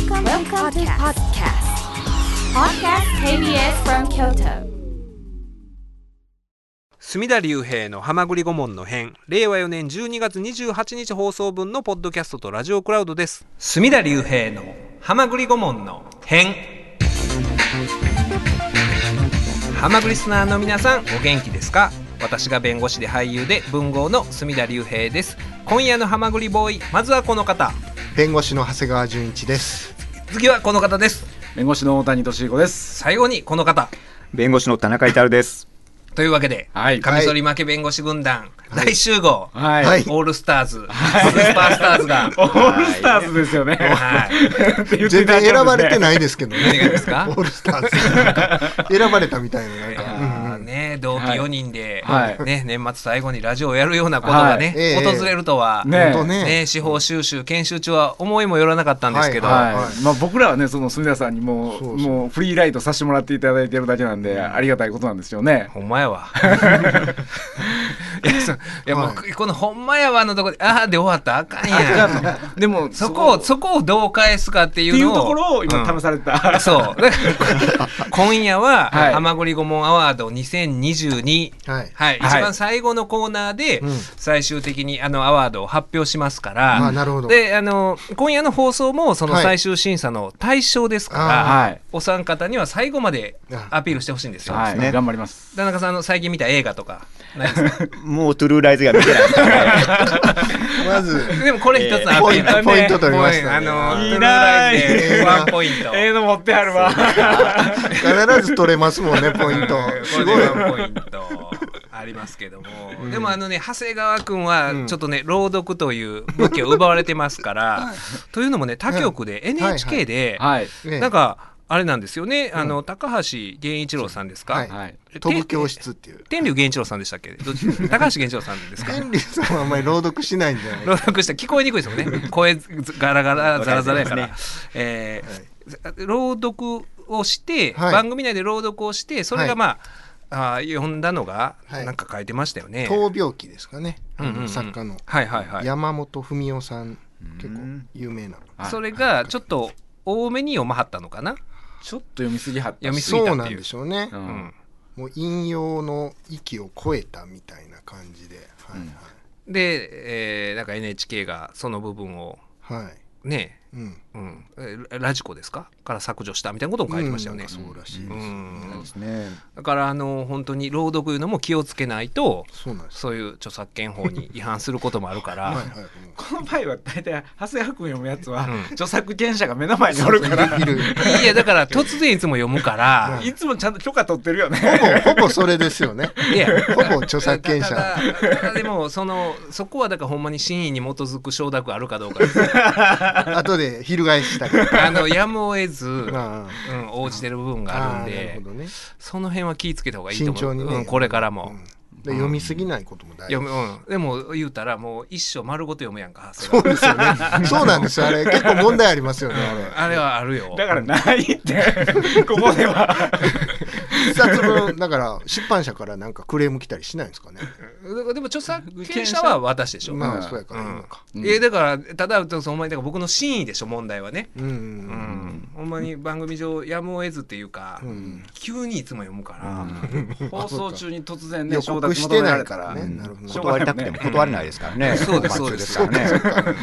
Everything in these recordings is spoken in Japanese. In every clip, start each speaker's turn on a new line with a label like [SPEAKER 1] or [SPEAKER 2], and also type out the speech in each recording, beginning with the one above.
[SPEAKER 1] Welcome, Welcome to podcast. Podcast. KBS from Kyoto.
[SPEAKER 2] 隅田隆平の浜栗顧問の編令和4年12月28日放送分のポッドキャストとラジオクラウドです。隅田隆平の浜栗顧問の編浜栗リスナーの皆さんお元気ですか？私が弁護士で俳優で文豪の隅田隆平です今夜の浜栗ボーイまずはこの方
[SPEAKER 3] 弁護士の長谷川純一です。
[SPEAKER 2] 次はこの方です
[SPEAKER 4] 弁護士の大谷俊彦です。
[SPEAKER 2] 最後にこの方
[SPEAKER 5] 弁護士の田中至です。
[SPEAKER 2] というわけで、
[SPEAKER 4] はい
[SPEAKER 2] カミソリ負け弁護士軍団、大集合、
[SPEAKER 4] はい。
[SPEAKER 3] はい
[SPEAKER 2] オールスターズ、スーパースターズが、
[SPEAKER 4] オールスターズですよね。
[SPEAKER 2] はい、
[SPEAKER 3] 全然選ばれて
[SPEAKER 4] い。
[SPEAKER 3] ないですけどね。
[SPEAKER 2] 何がですか？
[SPEAKER 3] オールスターズ。選ばれたみたいななうん
[SPEAKER 2] ね同期4人で、
[SPEAKER 4] はい
[SPEAKER 2] ね、年末最後にラジオをやるようなことがね、
[SPEAKER 3] はいええ
[SPEAKER 2] 訪れるとは、
[SPEAKER 4] ね
[SPEAKER 3] ね。
[SPEAKER 2] ね、司法修習研修中は思いもよらなかったんですけど、
[SPEAKER 3] はい
[SPEAKER 4] はい。まあ僕らはね、その隅田さんにも
[SPEAKER 3] そう
[SPEAKER 4] もうフリーライトさせてもらっていただいてるだけなんで、ありがたいことなんですよね。
[SPEAKER 2] ほんまやわ。いや、そういやもう、
[SPEAKER 3] は
[SPEAKER 2] このほんまやわのとこで、ああで終わったらあかんやん。
[SPEAKER 4] でも
[SPEAKER 2] そこを、そこをどう返すかっていうのを。
[SPEAKER 4] っていうところを今試された。
[SPEAKER 2] そう。今夜は、
[SPEAKER 4] はい
[SPEAKER 2] ハマグリ顧問アワード2022。
[SPEAKER 3] はい。
[SPEAKER 2] はい、
[SPEAKER 4] はい
[SPEAKER 2] 一番最後のコーナーで
[SPEAKER 3] うん
[SPEAKER 2] 最終的にあのアワードを発表しますから、
[SPEAKER 3] あなるほど。
[SPEAKER 2] であの今夜の放送もその
[SPEAKER 3] はい
[SPEAKER 2] 最終審査の対象ですから、
[SPEAKER 4] はい。
[SPEAKER 2] お三方には最後までアピールしてほしいんですよ。
[SPEAKER 4] はい。
[SPEAKER 5] ね
[SPEAKER 4] 頑張ります。
[SPEAKER 2] 田中さんあの最近見た映画とか
[SPEAKER 5] もうトゥルーライズが見てない。
[SPEAKER 3] まず、
[SPEAKER 2] でもこれ一つのアピール、
[SPEAKER 3] えーポイントポイント取りましたね
[SPEAKER 2] あの
[SPEAKER 4] いいな
[SPEAKER 2] ワンポイント。
[SPEAKER 4] ええの持ってあるわ。
[SPEAKER 3] 必ず取れますもんね、ポイント。すごい。
[SPEAKER 2] でワンポイントありますけども、でもあのね長谷川君はちょっとね、朗読という武器を奪われてますから、というのもね他局で NHK で、
[SPEAKER 4] はい。
[SPEAKER 3] ね。
[SPEAKER 2] なんかあれなんですよね、あの高橋源一郎さんですか、
[SPEAKER 3] はい。
[SPEAKER 4] はい。
[SPEAKER 3] 飛ぶ教室っていう。
[SPEAKER 2] 天竜源一郎さんでしたっけ？どっち？高橋源一郎さんですか？
[SPEAKER 3] 天竜さんはあんまり朗読しないんじゃない
[SPEAKER 2] 朗読したら聞こえにくいですもんね。声ガラガラザラザラやから、えー朗読をして、
[SPEAKER 3] はい。
[SPEAKER 2] 番組内で朗読をしてそれがまあ、あー読んだのが
[SPEAKER 3] はい
[SPEAKER 2] なんか書いてましたよね。
[SPEAKER 3] 闘病記ですかね。
[SPEAKER 2] うんうんうん
[SPEAKER 3] 作家の
[SPEAKER 2] はいはいはい。
[SPEAKER 3] 山本文夫さん。結構有名な。
[SPEAKER 4] はい
[SPEAKER 2] それがちょっと多めに読まはったのかな？
[SPEAKER 4] ちょっと読みすぎはったし。
[SPEAKER 2] 読みすぎたっていう
[SPEAKER 3] そうなんでしょうね
[SPEAKER 4] う。。
[SPEAKER 2] うんん。
[SPEAKER 3] もう引用の域を超えたみたいな感じで。はい
[SPEAKER 2] で、えーなんか NHK がその部分を
[SPEAKER 3] はい。はい。
[SPEAKER 2] ね、
[SPEAKER 3] うん。
[SPEAKER 2] うん、えララジコですか？から削除したみたいなことも書いてましたよね。
[SPEAKER 3] うんそうらしいです。
[SPEAKER 2] うん
[SPEAKER 5] ですね。
[SPEAKER 2] だからあの本当に朗読いうのも気をつけないと
[SPEAKER 3] そうなんです。
[SPEAKER 2] そういう著作権法に違反することもあるから。
[SPEAKER 3] はいはい。
[SPEAKER 4] この場合は大体長谷川君読むやつは、
[SPEAKER 2] うん
[SPEAKER 4] 著作権者が目の前におるから
[SPEAKER 3] い
[SPEAKER 2] やだから突然いつも読むから、
[SPEAKER 4] いつもちゃんと許可取ってるよね。
[SPEAKER 3] ほぼ、ほぼそれですよね。
[SPEAKER 2] いや
[SPEAKER 3] ほぼ著作権者
[SPEAKER 2] でもそのそこはだからほんまに真意に基づく承諾あるかどうかです
[SPEAKER 3] 後で翻したり。
[SPEAKER 2] あのやむを得ず、うん、
[SPEAKER 3] あ
[SPEAKER 2] 応じてる部分
[SPEAKER 3] あ
[SPEAKER 2] があるんで
[SPEAKER 3] ほどね。
[SPEAKER 2] その辺は気ぃつけた方がいいと思う、
[SPEAKER 3] 慎重にね。
[SPEAKER 2] うん、これからも。
[SPEAKER 3] うんで読みすぎないことも大事
[SPEAKER 2] 読むうん、でも言うたらもう一生丸ごと読むやんか
[SPEAKER 3] そうですよね。そうなんですよ。あれ結構問題ありますよね。あ
[SPEAKER 2] あれはあるよ
[SPEAKER 4] だからないって、ここでは。
[SPEAKER 3] 冊分だから出版社からなんかクレーム来たりしないんですかね。
[SPEAKER 2] でも著作権者は私でしょ、
[SPEAKER 3] まあ
[SPEAKER 4] うん
[SPEAKER 3] そうやからいいのか。
[SPEAKER 2] いやだからただほんまにだから僕の真意でしょ問題はね、
[SPEAKER 3] うんう
[SPEAKER 2] うんん、ほんまに番組上やむを得ずっていうか、
[SPEAKER 3] うん
[SPEAKER 2] 急にいつも読むから、
[SPEAKER 4] 放送中に突然ね、
[SPEAKER 3] 予
[SPEAKER 4] 承諾
[SPEAKER 3] 告して。ないかららね。なるほど。
[SPEAKER 5] 断りたくても断れないですからね。
[SPEAKER 2] そうですそうです
[SPEAKER 5] からね。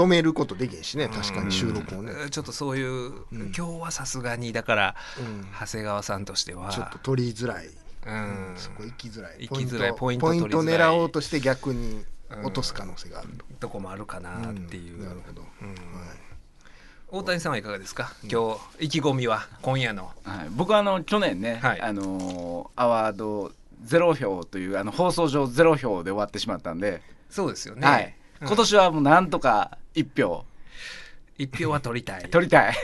[SPEAKER 3] 止めることできんしね。確かに収録をね。
[SPEAKER 2] ちょっとそういう、今日はさすがにだから、
[SPEAKER 3] うん
[SPEAKER 2] 長谷川さんとしては
[SPEAKER 3] ちょっと取りづらい。
[SPEAKER 2] うん。
[SPEAKER 3] そこ行きづらい。
[SPEAKER 2] 行きづらい
[SPEAKER 3] ポイント
[SPEAKER 2] ポイント
[SPEAKER 3] ポイント
[SPEAKER 2] 取りづらい。
[SPEAKER 3] 狙おうとして逆に落とす可能性がある。と。
[SPEAKER 2] とこもあるかなっていう、
[SPEAKER 3] ん。なるほど。
[SPEAKER 2] うん。
[SPEAKER 3] はい。
[SPEAKER 2] 大谷さんはいかがですか？今日意気込みは今夜の。
[SPEAKER 4] はい、僕はあの去年ね、
[SPEAKER 2] はい。
[SPEAKER 4] あのーアワードゼロ票というあの放送上ゼロ票で終わってしまったんで、
[SPEAKER 2] そうですよね、
[SPEAKER 4] はい、
[SPEAKER 2] うん。
[SPEAKER 4] 今年はもうなんとか一票。
[SPEAKER 2] 一票は取りたい。
[SPEAKER 4] 取りたい。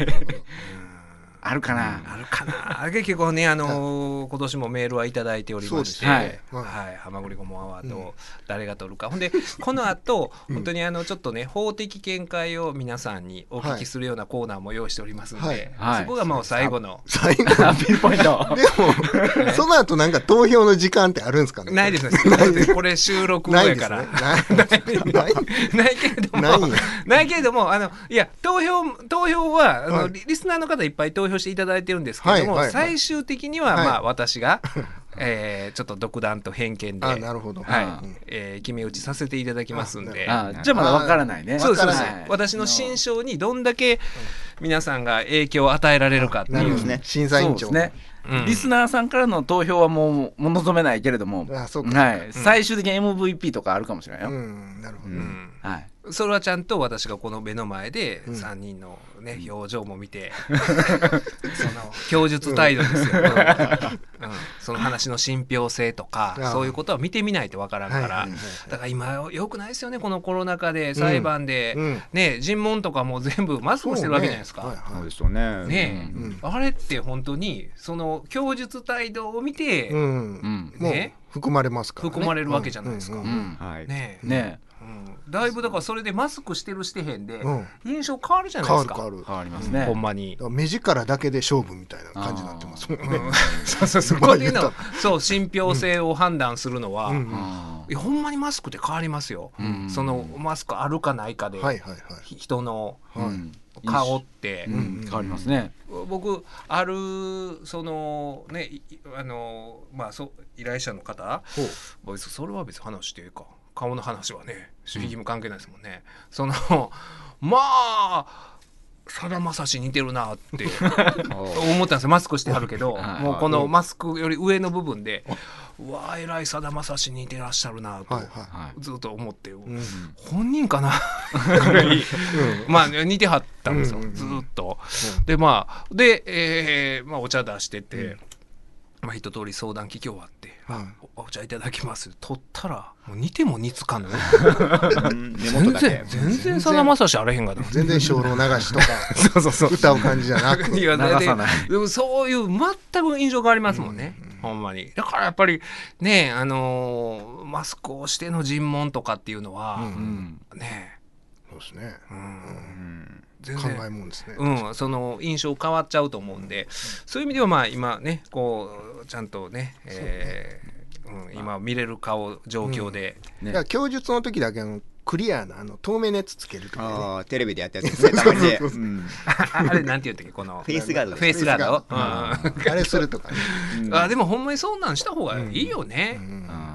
[SPEAKER 4] あるかな。
[SPEAKER 2] あるかな。結構ね、あのー今年もメールはいただいておりまして、はい。はまぐりごもアワード、誰が取るか。ほんで、この後、本当にあの、ちょっとね、法的見解を皆さんにお聞きするようなコーナーも用意しておりますんで、
[SPEAKER 3] はい。
[SPEAKER 4] はい。
[SPEAKER 2] そこがもう最後の。
[SPEAKER 3] 最後
[SPEAKER 4] あピンポイント。
[SPEAKER 3] でも その後なんか投票の時間ってあるんですかね？
[SPEAKER 2] ないですね。これ収録後やから。
[SPEAKER 3] ないですね。ない ない。
[SPEAKER 2] ないけれども、
[SPEAKER 3] ない
[SPEAKER 2] けれども、あの、いや、投票、投票は、あの、
[SPEAKER 3] はい。
[SPEAKER 2] リリスナーの方いっぱい投票していただいてるんですけれども、
[SPEAKER 3] はいはいはい。
[SPEAKER 2] 最終的には、
[SPEAKER 3] はい。
[SPEAKER 2] まあ、私が、えーちょっと独断と偏見で、
[SPEAKER 3] あなるほど。
[SPEAKER 2] はい、
[SPEAKER 3] うん。
[SPEAKER 2] えー決め打ちさせていただきますんで。
[SPEAKER 4] あじゃあまだわからないね。
[SPEAKER 2] そうですそうです、
[SPEAKER 4] はい。
[SPEAKER 2] 私の心象にどんだけ皆さんが影響を与えられるかっていう。
[SPEAKER 3] ね審査委員長。
[SPEAKER 4] ね、
[SPEAKER 2] うん。
[SPEAKER 4] リスナーさんからの投票はもう望めないけれども。
[SPEAKER 3] あそうか。
[SPEAKER 4] はい。最終的に MVP とかあるかもしれないよ、
[SPEAKER 3] うん。なるほど、
[SPEAKER 2] うん。
[SPEAKER 4] はい、
[SPEAKER 2] それはちゃんと私がこの目の前で
[SPEAKER 3] うん。
[SPEAKER 2] 3人の、ね表情も見て その供述態度ですよ、うん。その話の信憑性とかそういうことは見てみないとわからんから、
[SPEAKER 3] はいはいはい
[SPEAKER 2] だから今よくないですよねこのコロナ禍で裁判で、
[SPEAKER 3] うん。
[SPEAKER 2] ね尋問とかも全部マスクしてるわけじゃないですか。
[SPEAKER 3] そうね。はいはい。
[SPEAKER 5] そうですよね。
[SPEAKER 2] ね。え、
[SPEAKER 3] うん。
[SPEAKER 2] あれって本当にその供述態度を見て、
[SPEAKER 3] うん。
[SPEAKER 4] うん
[SPEAKER 3] もう
[SPEAKER 2] ね
[SPEAKER 3] 含まれますからね。
[SPEAKER 2] 含まれるわけじゃないですか。
[SPEAKER 3] うん。
[SPEAKER 4] うん。
[SPEAKER 5] はい。
[SPEAKER 2] ね。え
[SPEAKER 4] ね。
[SPEAKER 2] うん、だいぶだからそれでマスクしてるしてへんで、
[SPEAKER 3] うん。
[SPEAKER 2] 印象変わるじゃないですか。
[SPEAKER 3] 変わる変わる。
[SPEAKER 4] 変わりますね、
[SPEAKER 2] ほんまに。
[SPEAKER 3] 目力だけで勝負みたいな感じになってますもんね。
[SPEAKER 2] うんそうそうそこでいうのそう信憑性を判断するのは、
[SPEAKER 3] うん
[SPEAKER 4] うん。
[SPEAKER 2] いやほんまにマスクって変わりますよ、
[SPEAKER 4] うん。
[SPEAKER 2] そのマスクあるかないかで、
[SPEAKER 3] はいはいはい。
[SPEAKER 2] ひ人の
[SPEAKER 4] うん
[SPEAKER 2] 顔って、
[SPEAKER 4] うん変わりますね、
[SPEAKER 2] 僕あるそのねいあのまあそう依頼者の方。それは別に話していいか顔の話はね守秘義務関係ないですもんね、その まあさだまさし似てるなって 思ったんですよ。マスクしてはるけど
[SPEAKER 4] はい
[SPEAKER 2] もうこのマスクより上の部分でうわあえらいさだまさし似てらっしゃるなとずっと思って、
[SPEAKER 3] うん。
[SPEAKER 2] 本人かな？ぐらいまあ似てはったんですよ、
[SPEAKER 3] うんうんうん
[SPEAKER 2] ずっと。でまあで、えーまあ、お茶出してて、まあ、一通り相談聞き終わって「
[SPEAKER 3] はい
[SPEAKER 2] おお茶いただきます」取ったらもう似ても似つかぬ。全然。全然さだまさしあれへんがな。
[SPEAKER 3] 全然精霊流しとか
[SPEAKER 2] そうそうそう。
[SPEAKER 3] 歌う感じじゃなく。
[SPEAKER 2] いや
[SPEAKER 4] 流さない。
[SPEAKER 2] ででもそういう全く印象変わりますもんね、ほんまに。だからやっぱりねあのーマスクをしての尋問とかっていうのは、
[SPEAKER 3] うん。
[SPEAKER 4] うん
[SPEAKER 2] ね。
[SPEAKER 3] そうですね。
[SPEAKER 2] うん。
[SPEAKER 5] うん。
[SPEAKER 2] 全
[SPEAKER 3] 考え
[SPEAKER 2] 然
[SPEAKER 3] もんですね。
[SPEAKER 2] うん、その印象変わっちゃうと思うんで、そういう意味ではまあ今ねこうちゃんとね、えーうん、今見れる顔状況で、
[SPEAKER 3] だから供述の時だけあのクリアなあの透明なやつつけるとかね。
[SPEAKER 5] テレビでやったやつですね、
[SPEAKER 2] あ あれなんて言ったっけこの
[SPEAKER 5] フェイスガード。
[SPEAKER 2] フェイスガード、
[SPEAKER 3] フェあれするとかね。
[SPEAKER 2] うん。あでもほんまにそんなんした方がいいよね、
[SPEAKER 3] うん。
[SPEAKER 2] うん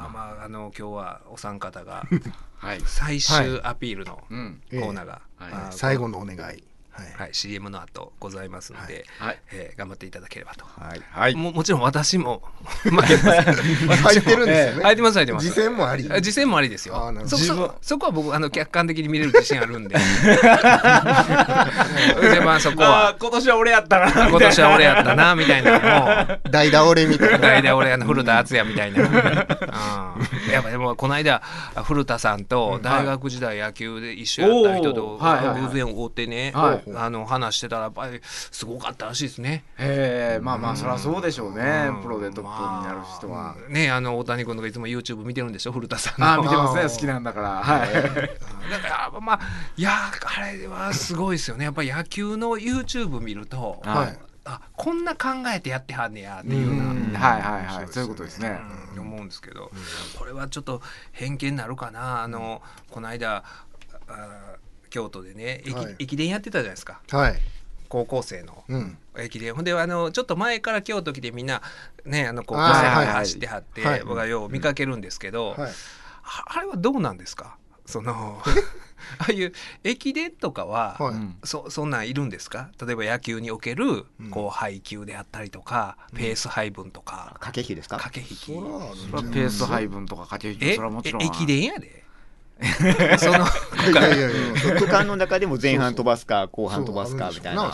[SPEAKER 2] まあまああの今日はお三方が
[SPEAKER 4] はい。
[SPEAKER 2] 最終アピールの
[SPEAKER 4] うん。
[SPEAKER 2] コーナーが、
[SPEAKER 4] はい
[SPEAKER 2] あ
[SPEAKER 3] 最後のお願いはい。
[SPEAKER 2] はい、CM の後ございますので、
[SPEAKER 4] はい。
[SPEAKER 2] えー頑張っていただければと、
[SPEAKER 5] はい。
[SPEAKER 4] はい。
[SPEAKER 2] ももちろん私も まあ入
[SPEAKER 3] 入ってるんですよね。
[SPEAKER 2] ってます入ってます。
[SPEAKER 3] 次戦もあり。
[SPEAKER 2] あ次戦もありですよ。そそそこは僕あの客観的に見れる自信あるんで。でまあそこ
[SPEAKER 4] あ
[SPEAKER 2] は
[SPEAKER 4] ー今年は俺やったな
[SPEAKER 2] 今年は俺やったなみたいな。のも
[SPEAKER 3] 代打俺みたいな。
[SPEAKER 2] 代打俺あの古田敦也みたいな、うん、やっぱでもこの間古田さんと大学時代野球で一緒やった人と偶然会ってね、
[SPEAKER 4] はい
[SPEAKER 2] あの話してたらやっぱりすごかったらしいですね。
[SPEAKER 4] へえまあまあそりゃそうでしょうね。
[SPEAKER 2] うん。
[SPEAKER 4] プロでトップになる人は。
[SPEAKER 2] まあねあの大谷君とかいつも YouTube 見てるんでしょ？古田さんの。
[SPEAKER 4] あー見てますね。好きなんだから。はい。
[SPEAKER 2] だからまあいやあれはすごいですよね。やっぱり野球の YouTube 見ると
[SPEAKER 4] は
[SPEAKER 3] はい。い
[SPEAKER 2] あこんな考えてやってはんねやっていうような。
[SPEAKER 3] うん。
[SPEAKER 4] はいはいはい。そういうことですね。
[SPEAKER 2] うん。思うんですけど、これはちょっと偏見になるかな。あのこの間あ京都でね駅,、
[SPEAKER 3] はい。
[SPEAKER 2] 駅伝やってたじゃないですか。
[SPEAKER 3] はい。
[SPEAKER 2] 高校生の。
[SPEAKER 3] うん。
[SPEAKER 2] 駅伝。ほんであのちょっと前から京都来てみんなねあの高校生が
[SPEAKER 3] はいはい
[SPEAKER 2] 走ってはって、
[SPEAKER 3] はい。
[SPEAKER 2] 僕はよう見かけるんですけど、
[SPEAKER 3] はい。
[SPEAKER 2] ああれはどうなんですか？その ああいう駅伝とかは、
[SPEAKER 3] はい。
[SPEAKER 4] うん。
[SPEAKER 2] そそんなんいるんですか？例えば野球における
[SPEAKER 3] うん。
[SPEAKER 2] こう配球であったりとか、ペース配分とか、
[SPEAKER 5] 駆け引きですか？
[SPEAKER 2] 駆け引き。
[SPEAKER 4] ペース配分とか駆け引
[SPEAKER 2] え
[SPEAKER 4] きそれはもちろん
[SPEAKER 2] え駅伝やで その
[SPEAKER 3] いやいやいや
[SPEAKER 5] 区間の中でも前半飛ばすか後半飛ばすかみたいな。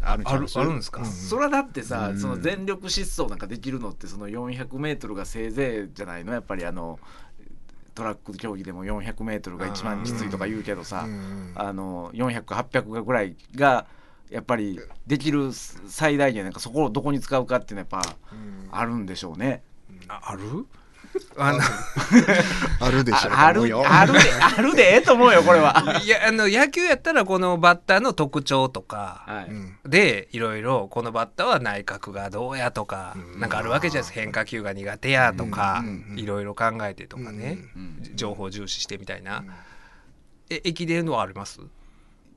[SPEAKER 5] ある
[SPEAKER 2] あるんですか、
[SPEAKER 3] うん
[SPEAKER 4] それはだってさ、
[SPEAKER 5] うん
[SPEAKER 4] その全力疾走なんかできるのってその 400m がせいぜいじゃないの？やっぱりあのトラック競技でも 400m が一番きついとか言うけどさ、
[SPEAKER 3] うん
[SPEAKER 4] あの400800がぐらいがやっぱりできる最大限なんかそこをどこに使うかっていうのはやっぱあるんでしょうね。
[SPEAKER 2] あある？あの
[SPEAKER 3] あるでしょう
[SPEAKER 4] ああるあるであるでええと思うよこれは。
[SPEAKER 2] いやあの野球やったらこのバッターの特徴とか
[SPEAKER 4] はい。
[SPEAKER 3] うん。
[SPEAKER 2] でいろいろこのバッターは内角がどうやとかなんかあるわけじゃないですか。変化球が苦手やとかいろいろ考えてとかね。
[SPEAKER 4] うん
[SPEAKER 2] 情報重視してみたいな。え駅伝のはあります？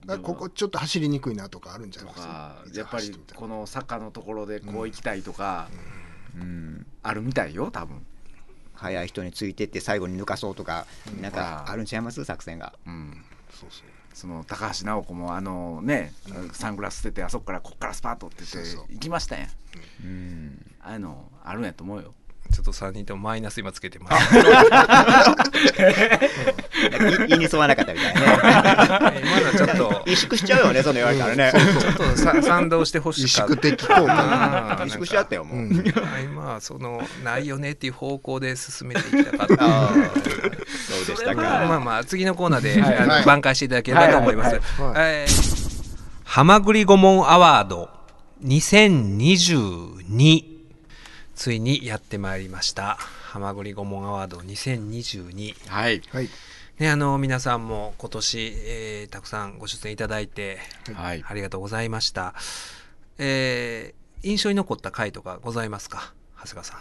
[SPEAKER 3] あここちょっと走りにくいなとかあるんじゃない
[SPEAKER 4] と
[SPEAKER 3] です
[SPEAKER 4] か？やっぱりこ
[SPEAKER 3] の
[SPEAKER 4] の坂のところでこう行きたいとか
[SPEAKER 5] うん。
[SPEAKER 4] あるみたいよ多分。
[SPEAKER 5] 速い人についてって最後に抜かそうとかなんかあ。るんちゃいます？作戦が。
[SPEAKER 4] うん。
[SPEAKER 3] そうそう。
[SPEAKER 4] その高橋尚子もあのね、サングラス捨ててあそこからこっからスパートって言って行きましたやん。
[SPEAKER 5] うん。
[SPEAKER 4] あのあるんやと思うよ
[SPEAKER 2] ちょっと3人ともマイナス今つけてます。
[SPEAKER 5] い 言いに沿わなかったみたいね。
[SPEAKER 2] ちょっと。
[SPEAKER 5] 萎縮しちゃうよねその言われたらね
[SPEAKER 2] ちょっとさ賛同してほし
[SPEAKER 3] 萎
[SPEAKER 2] かった。
[SPEAKER 3] 縮的効果
[SPEAKER 5] 萎縮しちゃったよもう、
[SPEAKER 2] そのないよねっていう方向で進めていきたかった。
[SPEAKER 5] うでしたか。
[SPEAKER 2] まあまあ次のコーナーで、挽回していただければと思います。
[SPEAKER 3] は
[SPEAKER 2] まぐり顧問アワード2022ついにやってまいりました。はまぐり顧問アワード2022。
[SPEAKER 4] はい。
[SPEAKER 3] はい。
[SPEAKER 2] ね、あの皆さんも今年、えーたくさんご出演いただいて、
[SPEAKER 4] はい。
[SPEAKER 2] ありがとうございました。えー印象に残った回とかございますか？長谷川さん。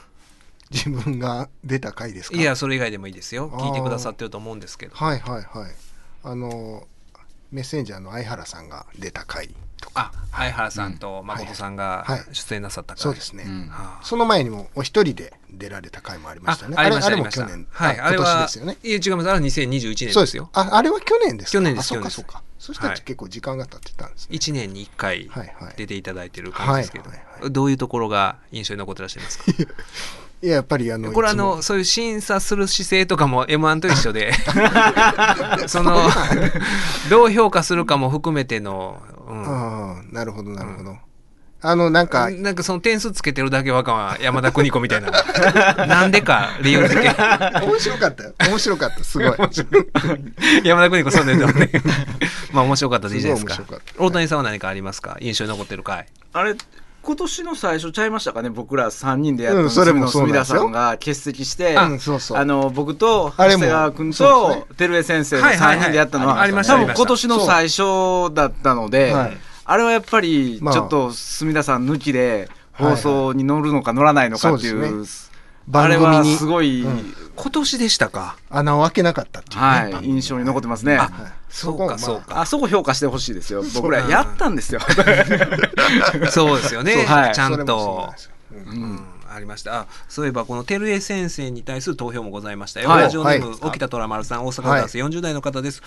[SPEAKER 3] 自分が出た回ですか？
[SPEAKER 2] いやそれ以外でもいいですよ。聞いてくださってると思うんですけど。
[SPEAKER 3] はいはいはい。あのメッセンジャーの相原さんが出た回とか
[SPEAKER 2] あ相原さんと誠さんが
[SPEAKER 3] はい。
[SPEAKER 2] 出演なさった回。
[SPEAKER 3] そうですね、その前にもお一人で出られた回もありま
[SPEAKER 2] あ
[SPEAKER 3] したね。
[SPEAKER 2] あ
[SPEAKER 3] れあれも去年。
[SPEAKER 2] はい。
[SPEAKER 3] あ
[SPEAKER 2] れは
[SPEAKER 3] 年ですよね。
[SPEAKER 2] いや違います。あれは2021年
[SPEAKER 3] そうです。
[SPEAKER 2] よ
[SPEAKER 3] よああれは去年ですか？
[SPEAKER 2] 去年です
[SPEAKER 3] あそうかそうか。そしたら
[SPEAKER 2] はい。
[SPEAKER 3] 結構時間が経ってたんですね、
[SPEAKER 2] 1年に1回出ていただいてる感じですけど、どういうところが印象に残ってらっしゃいますか？
[SPEAKER 3] いややっぱりあの
[SPEAKER 2] これあのそういう審査する姿勢とかも m 1と一緒で。その どう評価するかも含めての、うん
[SPEAKER 3] ああなるほどなるほど、あのなんか
[SPEAKER 2] なんかその点数つけてるだけわかんは山田邦子みたいな。なんでか理由付け
[SPEAKER 3] 面白かったよ。面白かった。すごい。
[SPEAKER 2] 山田邦子そうですよね。まあ面白かったでいいじゃないですか。大谷さんは何かありますか？印象に残ってる回。
[SPEAKER 4] あれ今年の最初ちゃいましたかね？僕ら3人でやったの
[SPEAKER 3] うんそれもそうなん
[SPEAKER 4] 隅田さんが欠席して
[SPEAKER 3] うんそうそう。
[SPEAKER 4] あの僕と長谷川君と照江先生の
[SPEAKER 2] はいはいはい。
[SPEAKER 4] 3人でやったのは
[SPEAKER 2] ありました
[SPEAKER 4] 多分今年の最初だったので
[SPEAKER 3] はい。
[SPEAKER 4] あれはやっぱり
[SPEAKER 3] まあ。
[SPEAKER 4] ちょっと隅田さん抜きで放送に乗るのか乗らないのかってい
[SPEAKER 3] そう
[SPEAKER 4] うあれは
[SPEAKER 3] 番組に。
[SPEAKER 4] すごい
[SPEAKER 3] うん
[SPEAKER 2] 今年でしたか？
[SPEAKER 3] 穴を開けなかったっていうね、
[SPEAKER 4] はい。印象に残ってますね。
[SPEAKER 2] あ
[SPEAKER 3] はい。
[SPEAKER 2] そうかそうか。
[SPEAKER 4] あ。そこ評価してほしいですよ。僕らやったんですよ。
[SPEAKER 2] そうですよね、
[SPEAKER 4] はい。
[SPEAKER 2] ちゃんと。ありました。あそういえばこの照江先生に対する投票もございましたよ、
[SPEAKER 4] はい。
[SPEAKER 2] ラジオネーム、
[SPEAKER 3] はい。
[SPEAKER 2] 沖田虎丸さん大阪男性40代の方です、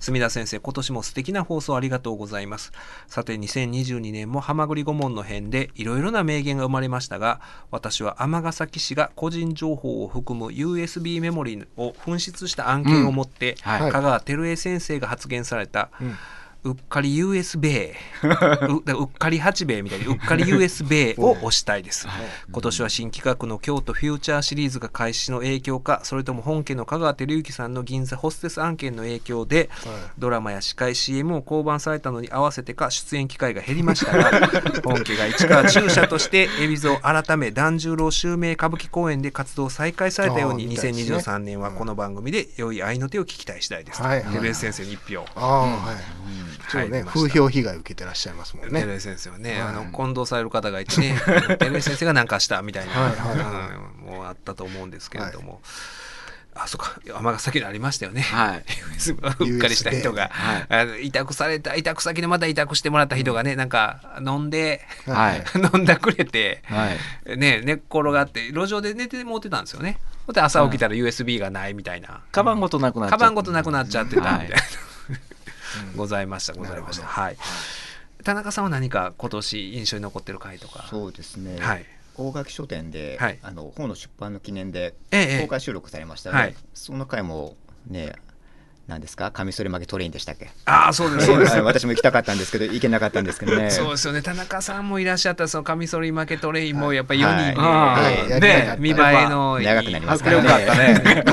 [SPEAKER 2] 墨田先生今年も素敵な放送ありがとうございます。さて2022年もはまぐり顧問の編でいろいろな名言が生まれましたが私は尼崎市が個人情報を含む USB メモリを紛失した案件を持って、
[SPEAKER 4] はい。
[SPEAKER 2] 香川照江先生が発言された、
[SPEAKER 3] うん
[SPEAKER 2] うっかり USB うっかり八兵衛みたいにうっかり USB を押したいです。今年は新企画の京都フューチャーシリーズが開始の影響かそれとも本家の香川照之さんの銀座ホステス案件の影響でドラマや司会 CM を降板されたのに合わせてか出演機会が減りましたが 本家が市川中車として海老蔵改め團十郎襲名歌舞伎公演で活動を再開されたように
[SPEAKER 3] あーみたいですね。
[SPEAKER 2] 2023年はこの番組で良い愛の手を聞きたい次第です。
[SPEAKER 3] はいはい
[SPEAKER 2] 先生に一票。
[SPEAKER 3] ああ、はい、
[SPEAKER 2] 入りました。
[SPEAKER 3] 風評被害受けてらっしゃいますもんね。
[SPEAKER 2] 照江先生はね、
[SPEAKER 3] はい。
[SPEAKER 2] あの混同される方がいてね 照江先生が何かしたみたいな、
[SPEAKER 3] はい
[SPEAKER 2] もうあったと思うんですけれども、あそっか尼崎でありましたよね、
[SPEAKER 4] はい。
[SPEAKER 2] うっかりした人が、
[SPEAKER 4] はい
[SPEAKER 2] あの委託された委託先でまた委託してもらった人がねなんか飲んで、
[SPEAKER 4] はい。
[SPEAKER 2] 飲んだくれて、
[SPEAKER 4] はい。
[SPEAKER 2] ね、寝っ転がって路上で寝てもうてたんですよね。ほんで朝起きたら USB がないみたいな、
[SPEAKER 4] カバンごとなくなっちゃった
[SPEAKER 2] カバンごとなくなっちゃってたみたいな、
[SPEAKER 4] はい
[SPEAKER 2] ございました。ございました。はい。田中さんは何か今年印象に残ってる回とか？
[SPEAKER 5] そうですね、
[SPEAKER 2] はい。
[SPEAKER 5] 大垣書店で、
[SPEAKER 2] はい。
[SPEAKER 5] あの本の出版の記念で
[SPEAKER 2] ええ
[SPEAKER 5] 公開収録されましたね、
[SPEAKER 2] はい。
[SPEAKER 5] その回もねなんですか？カミソリ負けトレインでしたっけ？
[SPEAKER 2] ああそうです。そうです
[SPEAKER 5] はい私も行きたかったんですけど行けなかったんですけどね。
[SPEAKER 2] そうですよね。田中さんもいらっしゃったそのカミソリ負けトレインもやっぱり4人で、
[SPEAKER 4] はい。
[SPEAKER 2] ね見栄えのいい。
[SPEAKER 5] 長くなります
[SPEAKER 4] 迫力あったね。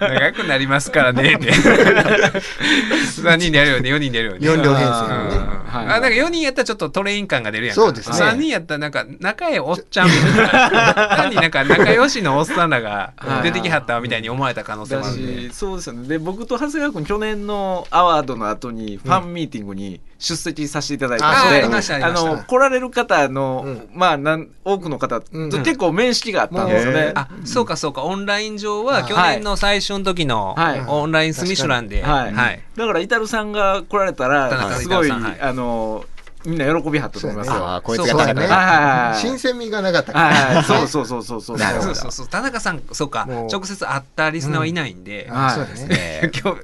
[SPEAKER 2] 長くなりますからねって。3人でやるよね4人でやるよね。
[SPEAKER 3] 4両編成
[SPEAKER 4] はい。
[SPEAKER 2] あなんか4人やったらちょっとトレイン感が出るやんか。
[SPEAKER 3] そうですね。
[SPEAKER 2] 3人やったらなんか仲ええおっちゃんみたいな。単になんか仲良しのおっさんらが出てきはったみたいに思われた可能性もあ
[SPEAKER 4] だ
[SPEAKER 2] るんで。
[SPEAKER 4] しそうですよねで僕と長谷川君去年のアワードの後にファンミーティングに出席させていただいたので、
[SPEAKER 2] あありましたあり
[SPEAKER 4] あの来られる方の、
[SPEAKER 3] うん。
[SPEAKER 4] まあなん多くの方と
[SPEAKER 3] うん。
[SPEAKER 4] 結構面識があったんですよね。
[SPEAKER 2] あそうかそうか。オンライン上は
[SPEAKER 3] はい。
[SPEAKER 2] 去年の最初の時の
[SPEAKER 4] はい。
[SPEAKER 2] オンラインスミシュランで、
[SPEAKER 4] はい。
[SPEAKER 2] はい。
[SPEAKER 4] だからイタルさんが来られた
[SPEAKER 2] 田
[SPEAKER 4] ら
[SPEAKER 2] 中
[SPEAKER 4] すごい、
[SPEAKER 2] はい。
[SPEAKER 4] あのみんな喜びはったと思いますよ。
[SPEAKER 5] ああこいつ
[SPEAKER 2] そう
[SPEAKER 5] が田中
[SPEAKER 3] そうだね新鮮味がなかったから。
[SPEAKER 4] はいはいそうそうそうそうそう。
[SPEAKER 5] なるほど。
[SPEAKER 2] そうそうそう。田中さんそうか。直接会ったリスナーはいないんで、
[SPEAKER 3] あそうだね。
[SPEAKER 5] ね
[SPEAKER 2] 今日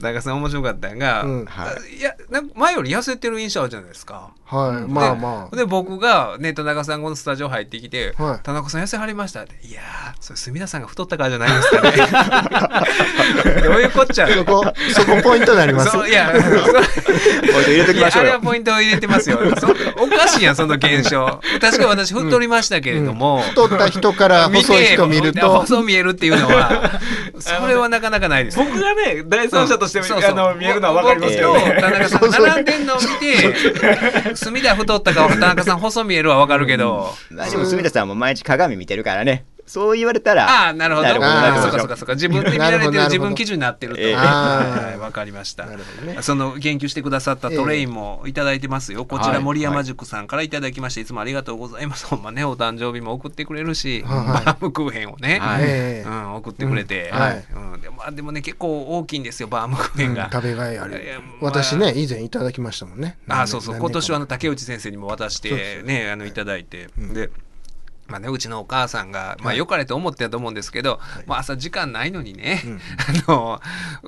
[SPEAKER 2] 田中さん面白かったのが、
[SPEAKER 3] うん。
[SPEAKER 5] はい。
[SPEAKER 2] いやなんか前より痩せてる印象あるじゃないですか。
[SPEAKER 3] はい。まあまあ。
[SPEAKER 2] で僕がね田中さんこのスタジオ入ってきて「
[SPEAKER 3] はい。
[SPEAKER 2] 田中さん痩せはりました」って「いやーそれ隅田さんが太ったからじゃないですかね」どういうこっちゃ。
[SPEAKER 3] そこそこポイントになります。
[SPEAKER 2] そういやそ
[SPEAKER 5] ポイント入れときましょう
[SPEAKER 2] あれはポイントを入れてますよ。そ おかしいやんその現象。確かに私太りましたけれども、
[SPEAKER 3] 太った人から細い人見ると。
[SPEAKER 2] 細見えるっていうのは それはなかなかないです。
[SPEAKER 4] 僕がね第三者として、
[SPEAKER 2] そうそう。
[SPEAKER 4] あの見えるのは分かりますけど。ね。
[SPEAKER 2] 僕と田中さんが並んでんのを見て隅田太ったか田中さん細見えるはわかるけど、
[SPEAKER 5] まあでも住田さんも毎日鏡見てるからねそう言われたら
[SPEAKER 2] ああなるほど。
[SPEAKER 5] なるほど。
[SPEAKER 3] なるほど。
[SPEAKER 2] そうかそうかそうか。自分で見られてる
[SPEAKER 3] なるほど
[SPEAKER 2] 自分基準になってると。
[SPEAKER 5] ええ
[SPEAKER 2] はい。わかりました。
[SPEAKER 3] なるほどね。
[SPEAKER 2] その言及してくださったトレインもいただいてますよ。こち
[SPEAKER 4] はい
[SPEAKER 2] ら森山塾さんからいただきましてい。つもありがとうございます。ほんまねお誕生日も送ってくれるしバームクーヘンをね。うん送ってくれて。
[SPEAKER 3] うん。はい。
[SPEAKER 2] うん。でもまあでもね結構大きいんですよバームクーヘンが。
[SPEAKER 3] 食べがいある。私ね以前いただきましたもんね。
[SPEAKER 2] あそうそう。今年はあの竹内先生にも渡して
[SPEAKER 3] す
[SPEAKER 2] ね。あのいただいて、
[SPEAKER 3] うん。
[SPEAKER 2] でまあね、うちのお母さんが、まあ、
[SPEAKER 3] はい。
[SPEAKER 2] 良かれと思ってたと思うんですけど、まあ、朝時間ないのにね、
[SPEAKER 3] うん。
[SPEAKER 2] あの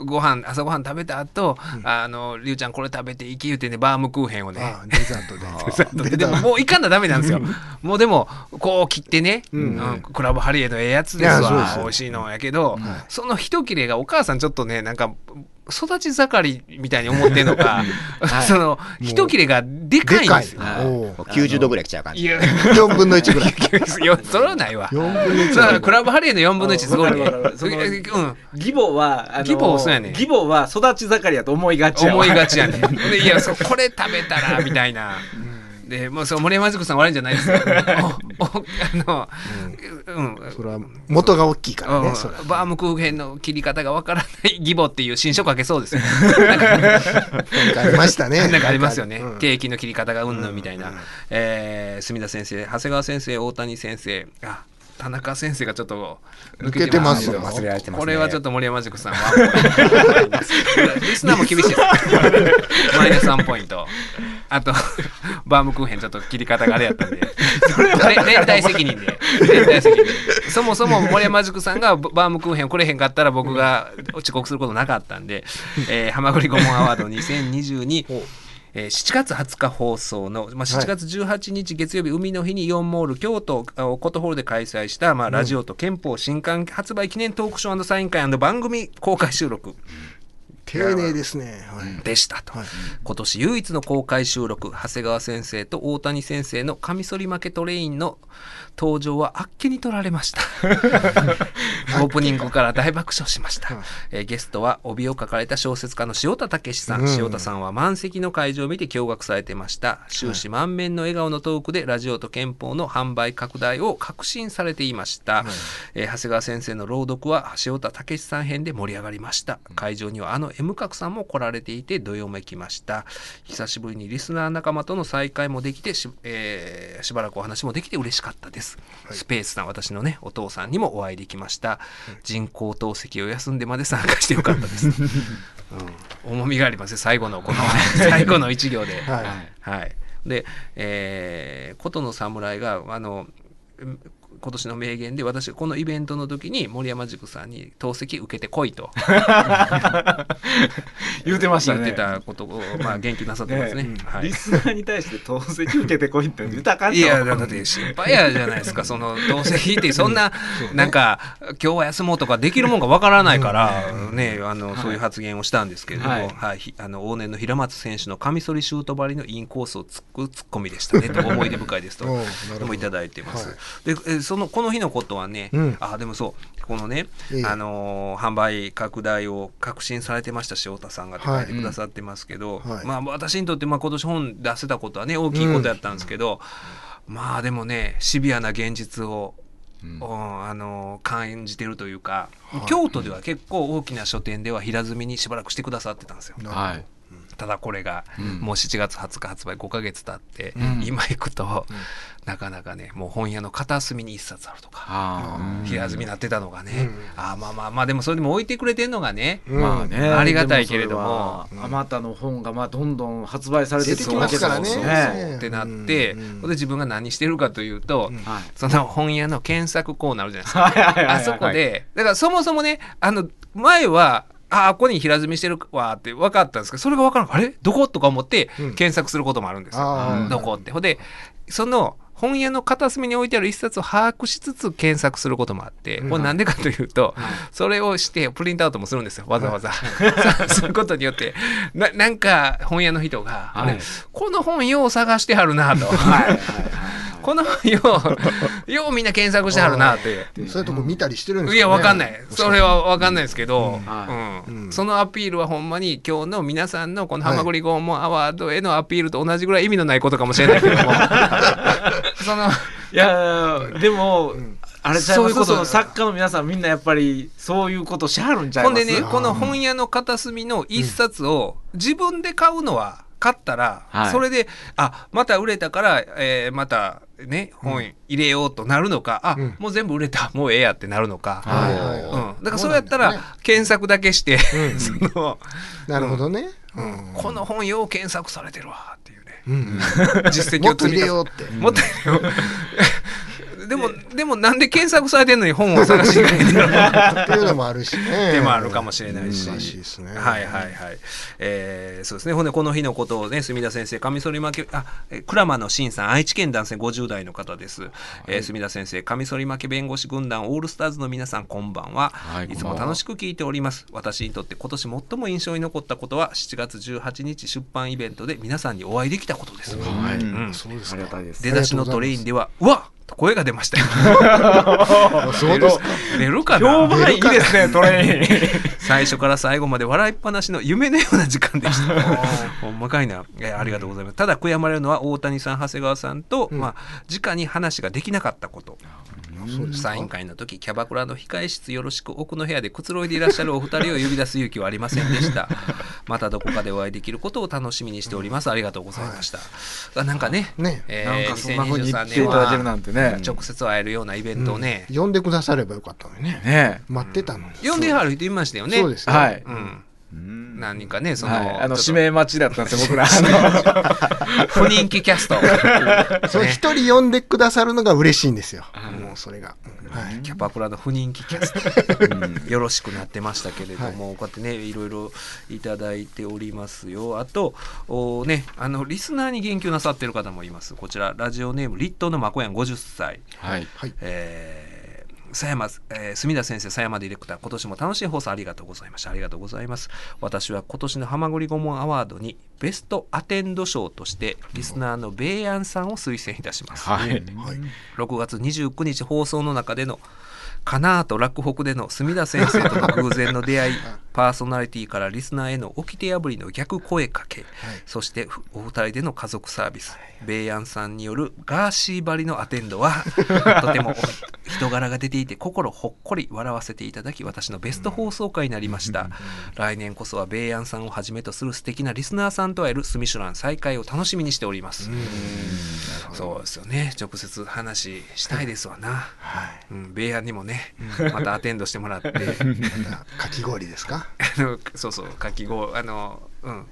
[SPEAKER 2] ご飯朝ご飯食べた後、あのりゅうちゃんこれ食べていいき言うてねバームクーヘンをね。
[SPEAKER 3] あデザートで。
[SPEAKER 2] でももういかんなダメなんですよ。もうでもこう切ってね、
[SPEAKER 3] うん。
[SPEAKER 2] うんクラブハリエのええやつですわ。美味しいのやけど、その一切れがお母さんちょっとねなんか育ち盛りみたいに思ってんのか、その一切れがでかいん。ですよ。
[SPEAKER 4] はい
[SPEAKER 3] おう。
[SPEAKER 5] 90度ぐらい来ちゃう感じ。
[SPEAKER 2] いや。
[SPEAKER 3] 4分の1ぐらい。
[SPEAKER 2] それはないわ。
[SPEAKER 3] 4分の1
[SPEAKER 2] だからクラブハリエの4分の1すごいね。
[SPEAKER 4] 義母はあの
[SPEAKER 2] 義母そうやね。
[SPEAKER 4] 義母は育ち盛りやと思いがちやわ。
[SPEAKER 2] 思いがちやね。いやこれ食べたらみたいな。でもうそう森山塾さん悪いんじゃないですよ。おおあの、うん、
[SPEAKER 3] それは元が大きいから
[SPEAKER 2] うん
[SPEAKER 3] ねそれは
[SPEAKER 2] バームクーヘンの切り方がわからない義母っていう新書書けそうですよ。
[SPEAKER 3] なんかありましたね。
[SPEAKER 2] なんかありますよね。
[SPEAKER 3] うん。
[SPEAKER 2] ケーキの切り方がうんぬんみたいな。えー、墨田先生、長谷川先生、大谷先生、あ田中先生がちょっと抜けてます
[SPEAKER 3] 抜けてます
[SPEAKER 5] 忘れられてますね。
[SPEAKER 2] これはちょっと森山塾さんは。リスナーも厳しい。ですマイナス3ポイント。あとバームクーヘンちょっと切り方があれやったんで。れ連帯責任で。連帯責任。でそもそも森山塾さんがバームクーヘンをくれへんかったら僕が遅刻することなかったんで「えー、はまぐり顧問アワード2022」えー7月20日放送の、まあ、7月18日月曜日、海の日にイオンモール京都あコットホールで開催した、まあ、ラジオと憲法新刊発売記念トークショーサイン会番組公開収録
[SPEAKER 3] 丁寧ですね。はい。
[SPEAKER 2] でしたと、
[SPEAKER 3] はい。
[SPEAKER 2] 今年唯一の公開収録長谷川先生と大谷先生のカミソリ負けトレインの登場はあっけに取られました。オープニングから大爆笑しました、えーゲストは帯を書かれた小説家の塩田武さん、
[SPEAKER 3] うん。
[SPEAKER 2] 塩田さんは満席の会場を見て驚愕されてました。終始満面の笑顔のトークでラジオと憲法の販売拡大を確信されていました、えー長谷川先生の朗読は塩田武さん編で盛り上がりました。会場にはあの M 角さんも来られていてどよめきました。久しぶりにリスナー仲間との再会もできてし,、えーしばらくお話もできて嬉しかったです、スペースさん私のねお父さんにもお会いできました、人工透析を休んでまで参加してよかったです、うん、重みがありますよ最後のこの 最後の一行で。
[SPEAKER 3] はい。
[SPEAKER 2] はい、で、えー、琴の侍があのうん今年の名言で私このイベントの時に森山塾さんに透析受けてこいと。
[SPEAKER 4] 言うてましたね。
[SPEAKER 2] 言ってたことを、まあ、言及なさってますね。はい。
[SPEAKER 4] リスナーに対して透析受けてこいって言ったらあか
[SPEAKER 2] いやだって心配やじゃないですかその透析ってそんななんか今日は休もうとかできるもんがわからないからねあのそういう発言をしたんですけれども、
[SPEAKER 4] はい。
[SPEAKER 2] はい。ひあの往年の平松選手のカミソリシュート張りのインコースを突くツッコミでしたねと思い出深いですと
[SPEAKER 3] おうなるほど。
[SPEAKER 2] もいただいてます。
[SPEAKER 3] はい。
[SPEAKER 2] でえそのこの日のことはね、
[SPEAKER 3] うん。
[SPEAKER 2] あでもそうこのね、
[SPEAKER 3] ええ
[SPEAKER 2] あのー販売拡大を確信されてました塩田さんがって書いてくださってますけど、
[SPEAKER 3] はい。
[SPEAKER 2] まあ私にとってまあ今年本出せたことはね大きいことやったんですけど、まあでもねシビアな現実を、うん。あのー感じてるというか、
[SPEAKER 3] はい。
[SPEAKER 2] 京都では結構大きな書店では平積みにしばらくしてくださってたんですよ。
[SPEAKER 4] はい。
[SPEAKER 2] ただこれが
[SPEAKER 4] うん。
[SPEAKER 2] もう7月20日発売5ヶ月経って、
[SPEAKER 4] うん。
[SPEAKER 2] 今行くと、なかなかねもう本屋の片隅に1冊あるとか。
[SPEAKER 4] あ
[SPEAKER 2] 平積みになってたのがね、
[SPEAKER 3] うん。
[SPEAKER 2] あーまあまあまあでもそれでも置いてくれてんのがね、
[SPEAKER 4] ーまあね。
[SPEAKER 2] ありがたいけれども。
[SPEAKER 4] あまたの本がまあどんどん発売されて
[SPEAKER 3] きますからね。
[SPEAKER 2] そう
[SPEAKER 3] ね
[SPEAKER 2] ってなって、
[SPEAKER 3] うん
[SPEAKER 2] で自分が何してるかというと、その本屋の検索コーナーあるじゃないですか、あそこでだからそもそもねあの前はああここに平積みしてるわって分かったんですけどそれが分からんあれ？どことか思って
[SPEAKER 3] うん。
[SPEAKER 2] 検索することもあるんですよ、
[SPEAKER 3] あー。
[SPEAKER 2] どこって。ほんでその本屋の片隅に置いてある一冊を把握しつつ検索することもあって、
[SPEAKER 3] うん。
[SPEAKER 2] これなんでかというと、それをしてプリントアウトもするんですよわざわざ。そうすることによって。ななんか本屋の人が、
[SPEAKER 4] はい。
[SPEAKER 2] この本よう探してはるなと。この本ようようみんな検索してはるなって。
[SPEAKER 3] そういうとこ見たりしてるんですかね。
[SPEAKER 2] いや、わかんない。それはわかんないですけど、
[SPEAKER 4] は
[SPEAKER 2] うん。
[SPEAKER 3] うん。
[SPEAKER 2] そのアピールはほんまに今日の皆さんのこのハマグリ拷問アワードへのアピールと同じぐらい意味のないことかもしれないけども、その、
[SPEAKER 4] いやでも、あれちゃいます
[SPEAKER 2] そういう。こと
[SPEAKER 4] その作家の皆さんみんなやっぱりそういうことしはるんちゃいます？
[SPEAKER 2] ほんでね、この本屋の片隅の一冊を自分で買うのは、買ったら、
[SPEAKER 4] はい。
[SPEAKER 2] それで、あ、また売れたから、えーまたね、本入れようとなるのか、あ、
[SPEAKER 3] うん。
[SPEAKER 2] もう全部売れた、もうええやってなるのか。うん、
[SPEAKER 3] はい
[SPEAKER 2] だからそうやったら、検索だけして、
[SPEAKER 3] うん
[SPEAKER 2] その、
[SPEAKER 3] なるほどね。うん。
[SPEAKER 2] この本よう検索されてるわっていうね。
[SPEAKER 3] うん
[SPEAKER 2] 実績
[SPEAKER 3] もっと
[SPEAKER 2] を積み重ね
[SPEAKER 3] 入れようって。
[SPEAKER 2] もっと入れようでもでもなんで検索されてんのに本を探してくれてるの
[SPEAKER 3] っていうのもあるしね。
[SPEAKER 2] でもあるかもしれないし、
[SPEAKER 3] 難しいですね
[SPEAKER 2] はいはいはい、えーそうですね。ほんでこの日のことをね墨田先生カミソリ負けあえー鞍馬の新さん愛知県男性50代の方です、えー墨田先生カミソリ負け弁護士軍団オールスターズの皆さんこんばんは、
[SPEAKER 4] はい
[SPEAKER 2] いつも楽しく聞いております。私にとって今年最も印象に残ったことは7月18日出版イベントで皆さんにお会いできたことです、
[SPEAKER 4] はい。
[SPEAKER 2] うん。
[SPEAKER 4] あ
[SPEAKER 3] そうですか。
[SPEAKER 4] りがたいです。
[SPEAKER 2] 出だしのトレインではうわ声が出ましたよ。
[SPEAKER 3] そうですか
[SPEAKER 2] 出るかな？
[SPEAKER 4] 評判いいですねトレイン。
[SPEAKER 2] 最初から最後まで笑いっぱなしの夢のような時間でした。ほんまかいな、えーありがとうございます。ただ悔やまれるのは大谷さん、長谷川さんと、
[SPEAKER 3] うん。
[SPEAKER 2] まあ直に話ができなかったこと。サイン会の時キャバクラの控え室よろしく奥の部屋でくつろいでいらっしゃるお二人を呼び出す勇気はありませんでした。またどこかでお会いできることを楽しみにしております。ありがとうございました、あなんかね
[SPEAKER 3] ね
[SPEAKER 2] えー
[SPEAKER 4] なんかそんな風に言
[SPEAKER 2] 2023
[SPEAKER 4] っていただけるなんてね。
[SPEAKER 2] は直接会えるようなイベントをね、
[SPEAKER 3] 呼んでくださればよかったのにね。
[SPEAKER 4] ね。
[SPEAKER 3] 待ってたのに。
[SPEAKER 2] 呼んではる人いましたよね。
[SPEAKER 3] そうですね。
[SPEAKER 4] はい。
[SPEAKER 2] うん
[SPEAKER 5] うん
[SPEAKER 2] 何人かねその,、
[SPEAKER 4] はい、あの指名待ちだったんですよ僕ら。あ
[SPEAKER 2] 不人気キャスト。
[SPEAKER 3] そ一人呼んでくださるのが嬉しいんですよ。もうそれが。はい。
[SPEAKER 2] キャバクラの不人気キャスト、よろしくなってましたけれども、こうやってねいろいろいただいておりますよ。あとおねあのリスナーに言及なさってる方もいます。こちらラジオネーム立東のまこやん50歳
[SPEAKER 4] はい。
[SPEAKER 3] はい。
[SPEAKER 2] えー佐山、えー、墨田先生、佐山ディレクター、今年も楽しい放送ありがとうございました。ありがとうございます。私は今年のハマグリ顧問アワードにベストアテンド賞として、リスナーのベイヤンさんを推薦いたします。
[SPEAKER 4] はい
[SPEAKER 3] はい
[SPEAKER 2] 6月29日放送の中でのかなーと落北での墨田先生との偶然の出会い パーソナリティからリスナーへの掟破りの逆声かけ、そしてふお二人での家族サービス、ベイヤンさんによるガーシーばりのアテンドは とてもお人柄が出ていて心ほっこり笑わせていただき私のベスト放送回になりました、来年こそはベイヤンさんをはじめとする素敵なリスナーさんと会えるスミシュラン再開を楽しみにしております、そうですよね。直接話したいですわな、うん、ベイヤンにもね、またアテンドしてもらって。
[SPEAKER 3] かき氷ですか？
[SPEAKER 2] あのそうそうかき氷あのうん。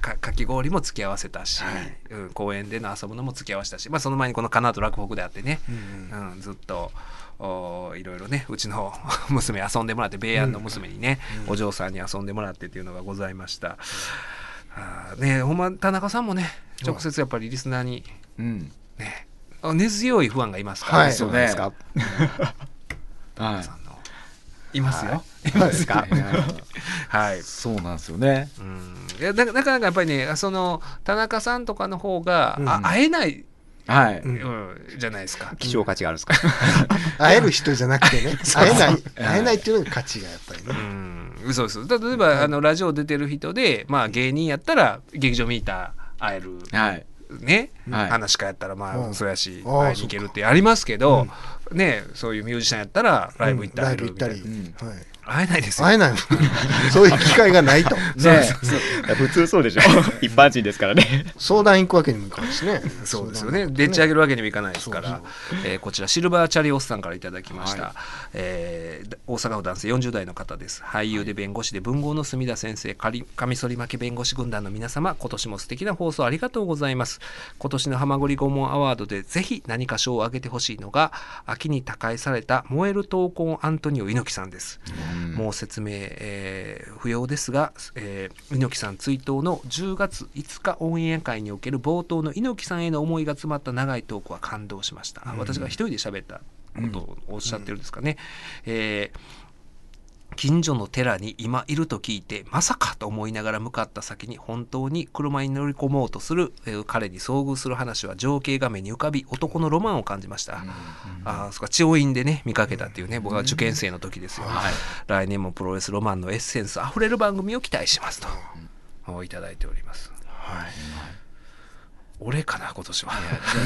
[SPEAKER 2] かかき氷も付き合わせたし、うん、公園での遊ぶのも付き合わせたし、まあ、その前にこの「かなと落北」であってね、うんずっと。おいろいろねうちの 娘遊んでもらって米安の娘にね、お嬢さんに遊んでもらってっていうのがございました、あーねほんま田中さんもね直接やっぱりリスナーに
[SPEAKER 4] うん。
[SPEAKER 2] ねあ根強いファンがいますから、
[SPEAKER 3] はい。
[SPEAKER 4] そう
[SPEAKER 5] ですか。
[SPEAKER 4] はい。
[SPEAKER 2] さんのいますよ、
[SPEAKER 5] そうですか？
[SPEAKER 2] はい。
[SPEAKER 4] そうなんですよね。
[SPEAKER 2] うん。いやだなかなかやっぱりねその田中さんとかの方が、
[SPEAKER 3] うん。
[SPEAKER 2] あ会えない、
[SPEAKER 4] はい、
[SPEAKER 2] うん。じゃないですか。
[SPEAKER 5] 希少価値があるんですか？
[SPEAKER 3] 会える人じゃなくてね。会えない会えないっていうのが価値がやっぱりね。
[SPEAKER 2] うん、そうです。例えば、あのラジオ出てる人で、まあ、芸人やったら劇場見た会える、
[SPEAKER 4] はい。
[SPEAKER 2] ね、
[SPEAKER 4] はい
[SPEAKER 2] 話家やったらまあ、
[SPEAKER 3] うん
[SPEAKER 2] そやし会いに行けるってありますけど、ね、そういうミュージシャンやったらライブ行った
[SPEAKER 3] り、はい、
[SPEAKER 2] 会えないですよ。
[SPEAKER 3] 会えない そういう機会がないと
[SPEAKER 4] ね
[SPEAKER 5] 普通そうでしょ。一般人ですからね。
[SPEAKER 3] 相談行くわけにもいかないしね
[SPEAKER 2] そうですよね。でっち上げるわけにもいかないですから、えーこちらシルバーチャリオスさんからいただきました。えー大阪府男性40代の方です。俳優で弁護士で文豪の墨田先生、カミソリ負け弁護士軍団の皆様、今年も素敵な放送ありがとうございます。今年のハマグリ顧問アワードでぜひ何か賞をあげてほしいのが、秋に他界された燃える闘魂アントニオ猪木さんです。もう説明、えー不要ですが、えー猪木さん追悼の10月5日オンエア会における冒頭の猪木さんへの思いが詰まった長いトークは感動しました、私が一人で喋ったことをおっしゃってるんですかね、えー近所の寺に今いると聞いてまさかと思いながら向かった先に本当に車に乗り込もうとする、えー彼に遭遇する話は情景画面に浮かび男のロマンを感じました、ああそっか千代院でね見かけたっていうね僕は受験生の時ですよ、来年もプロレスロマンのエッセンスあふれる番組を期待しますと、いただいております俺かな今年は。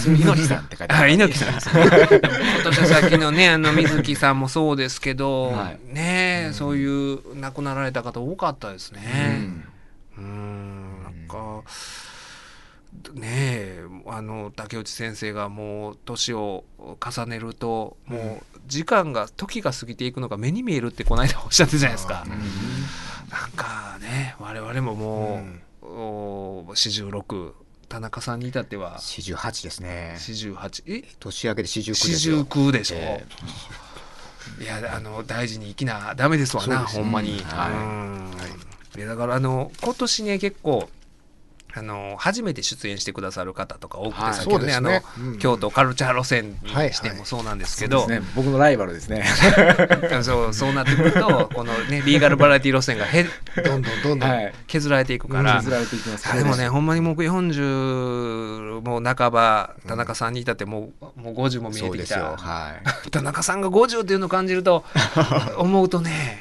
[SPEAKER 4] 猪木さんって書いてあ
[SPEAKER 2] あ
[SPEAKER 4] る
[SPEAKER 2] 猪木さんさっきのねあの水木さんもそうですけど、
[SPEAKER 4] はい。
[SPEAKER 2] ねえそういう亡くなられた方多かったですね。うん。なんかねえあの竹内先生がもう年を重ねるともう時間が時が過ぎていくのが目に見えるってこの間おっしゃってたじゃないですか。なんかね我々ももう、お四十六田中さんに至っては。
[SPEAKER 5] 四十八ですね。
[SPEAKER 2] 四十八。え？
[SPEAKER 5] 年明けで四十九
[SPEAKER 2] 四
[SPEAKER 5] ですよ。
[SPEAKER 2] 十。九でしょ、
[SPEAKER 5] え。
[SPEAKER 2] いやあの大事に生きなダメですわなほんまに、
[SPEAKER 4] はい。
[SPEAKER 2] うん。いやだからあの今年ね結構あの初めて出演してくださる方とか多くて、
[SPEAKER 4] はい
[SPEAKER 2] さっきのね。あの、京都カルチャー路線に
[SPEAKER 3] はい
[SPEAKER 2] してもそうなんですけ
[SPEAKER 4] そう
[SPEAKER 2] ど、
[SPEAKER 4] ですね。僕のライバルですね。
[SPEAKER 2] そうそうなってくるとこのね リーガルバラエティ路線がへ
[SPEAKER 3] どんどんどんどん、
[SPEAKER 4] はい。
[SPEAKER 2] 削られていくから、
[SPEAKER 4] 削られていきます
[SPEAKER 2] あでもねほんまにもう40もう半ば田中さんに至ってもうもう50も見えてき。た、
[SPEAKER 5] はい。
[SPEAKER 2] 田中さんが50っていうのを感じると思うとね、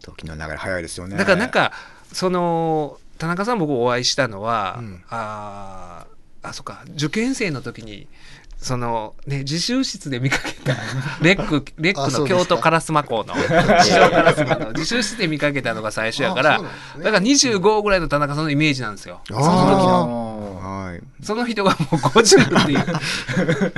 [SPEAKER 5] 時の流れ早いですよ。ね。
[SPEAKER 2] だからなんかその田中さん僕お会いしたのは、
[SPEAKER 3] うん。
[SPEAKER 2] あーあそっか。受験生の時にそのね自習室で見かけた レックレックの京都烏丸校の 市場烏丸の自習室で見かけたのが最初やから
[SPEAKER 3] ね。
[SPEAKER 2] だから25ぐらいの田中さんのイメージなんですよ。
[SPEAKER 3] あ
[SPEAKER 2] その時の
[SPEAKER 4] の
[SPEAKER 5] はい。
[SPEAKER 2] その人がもう50っていう。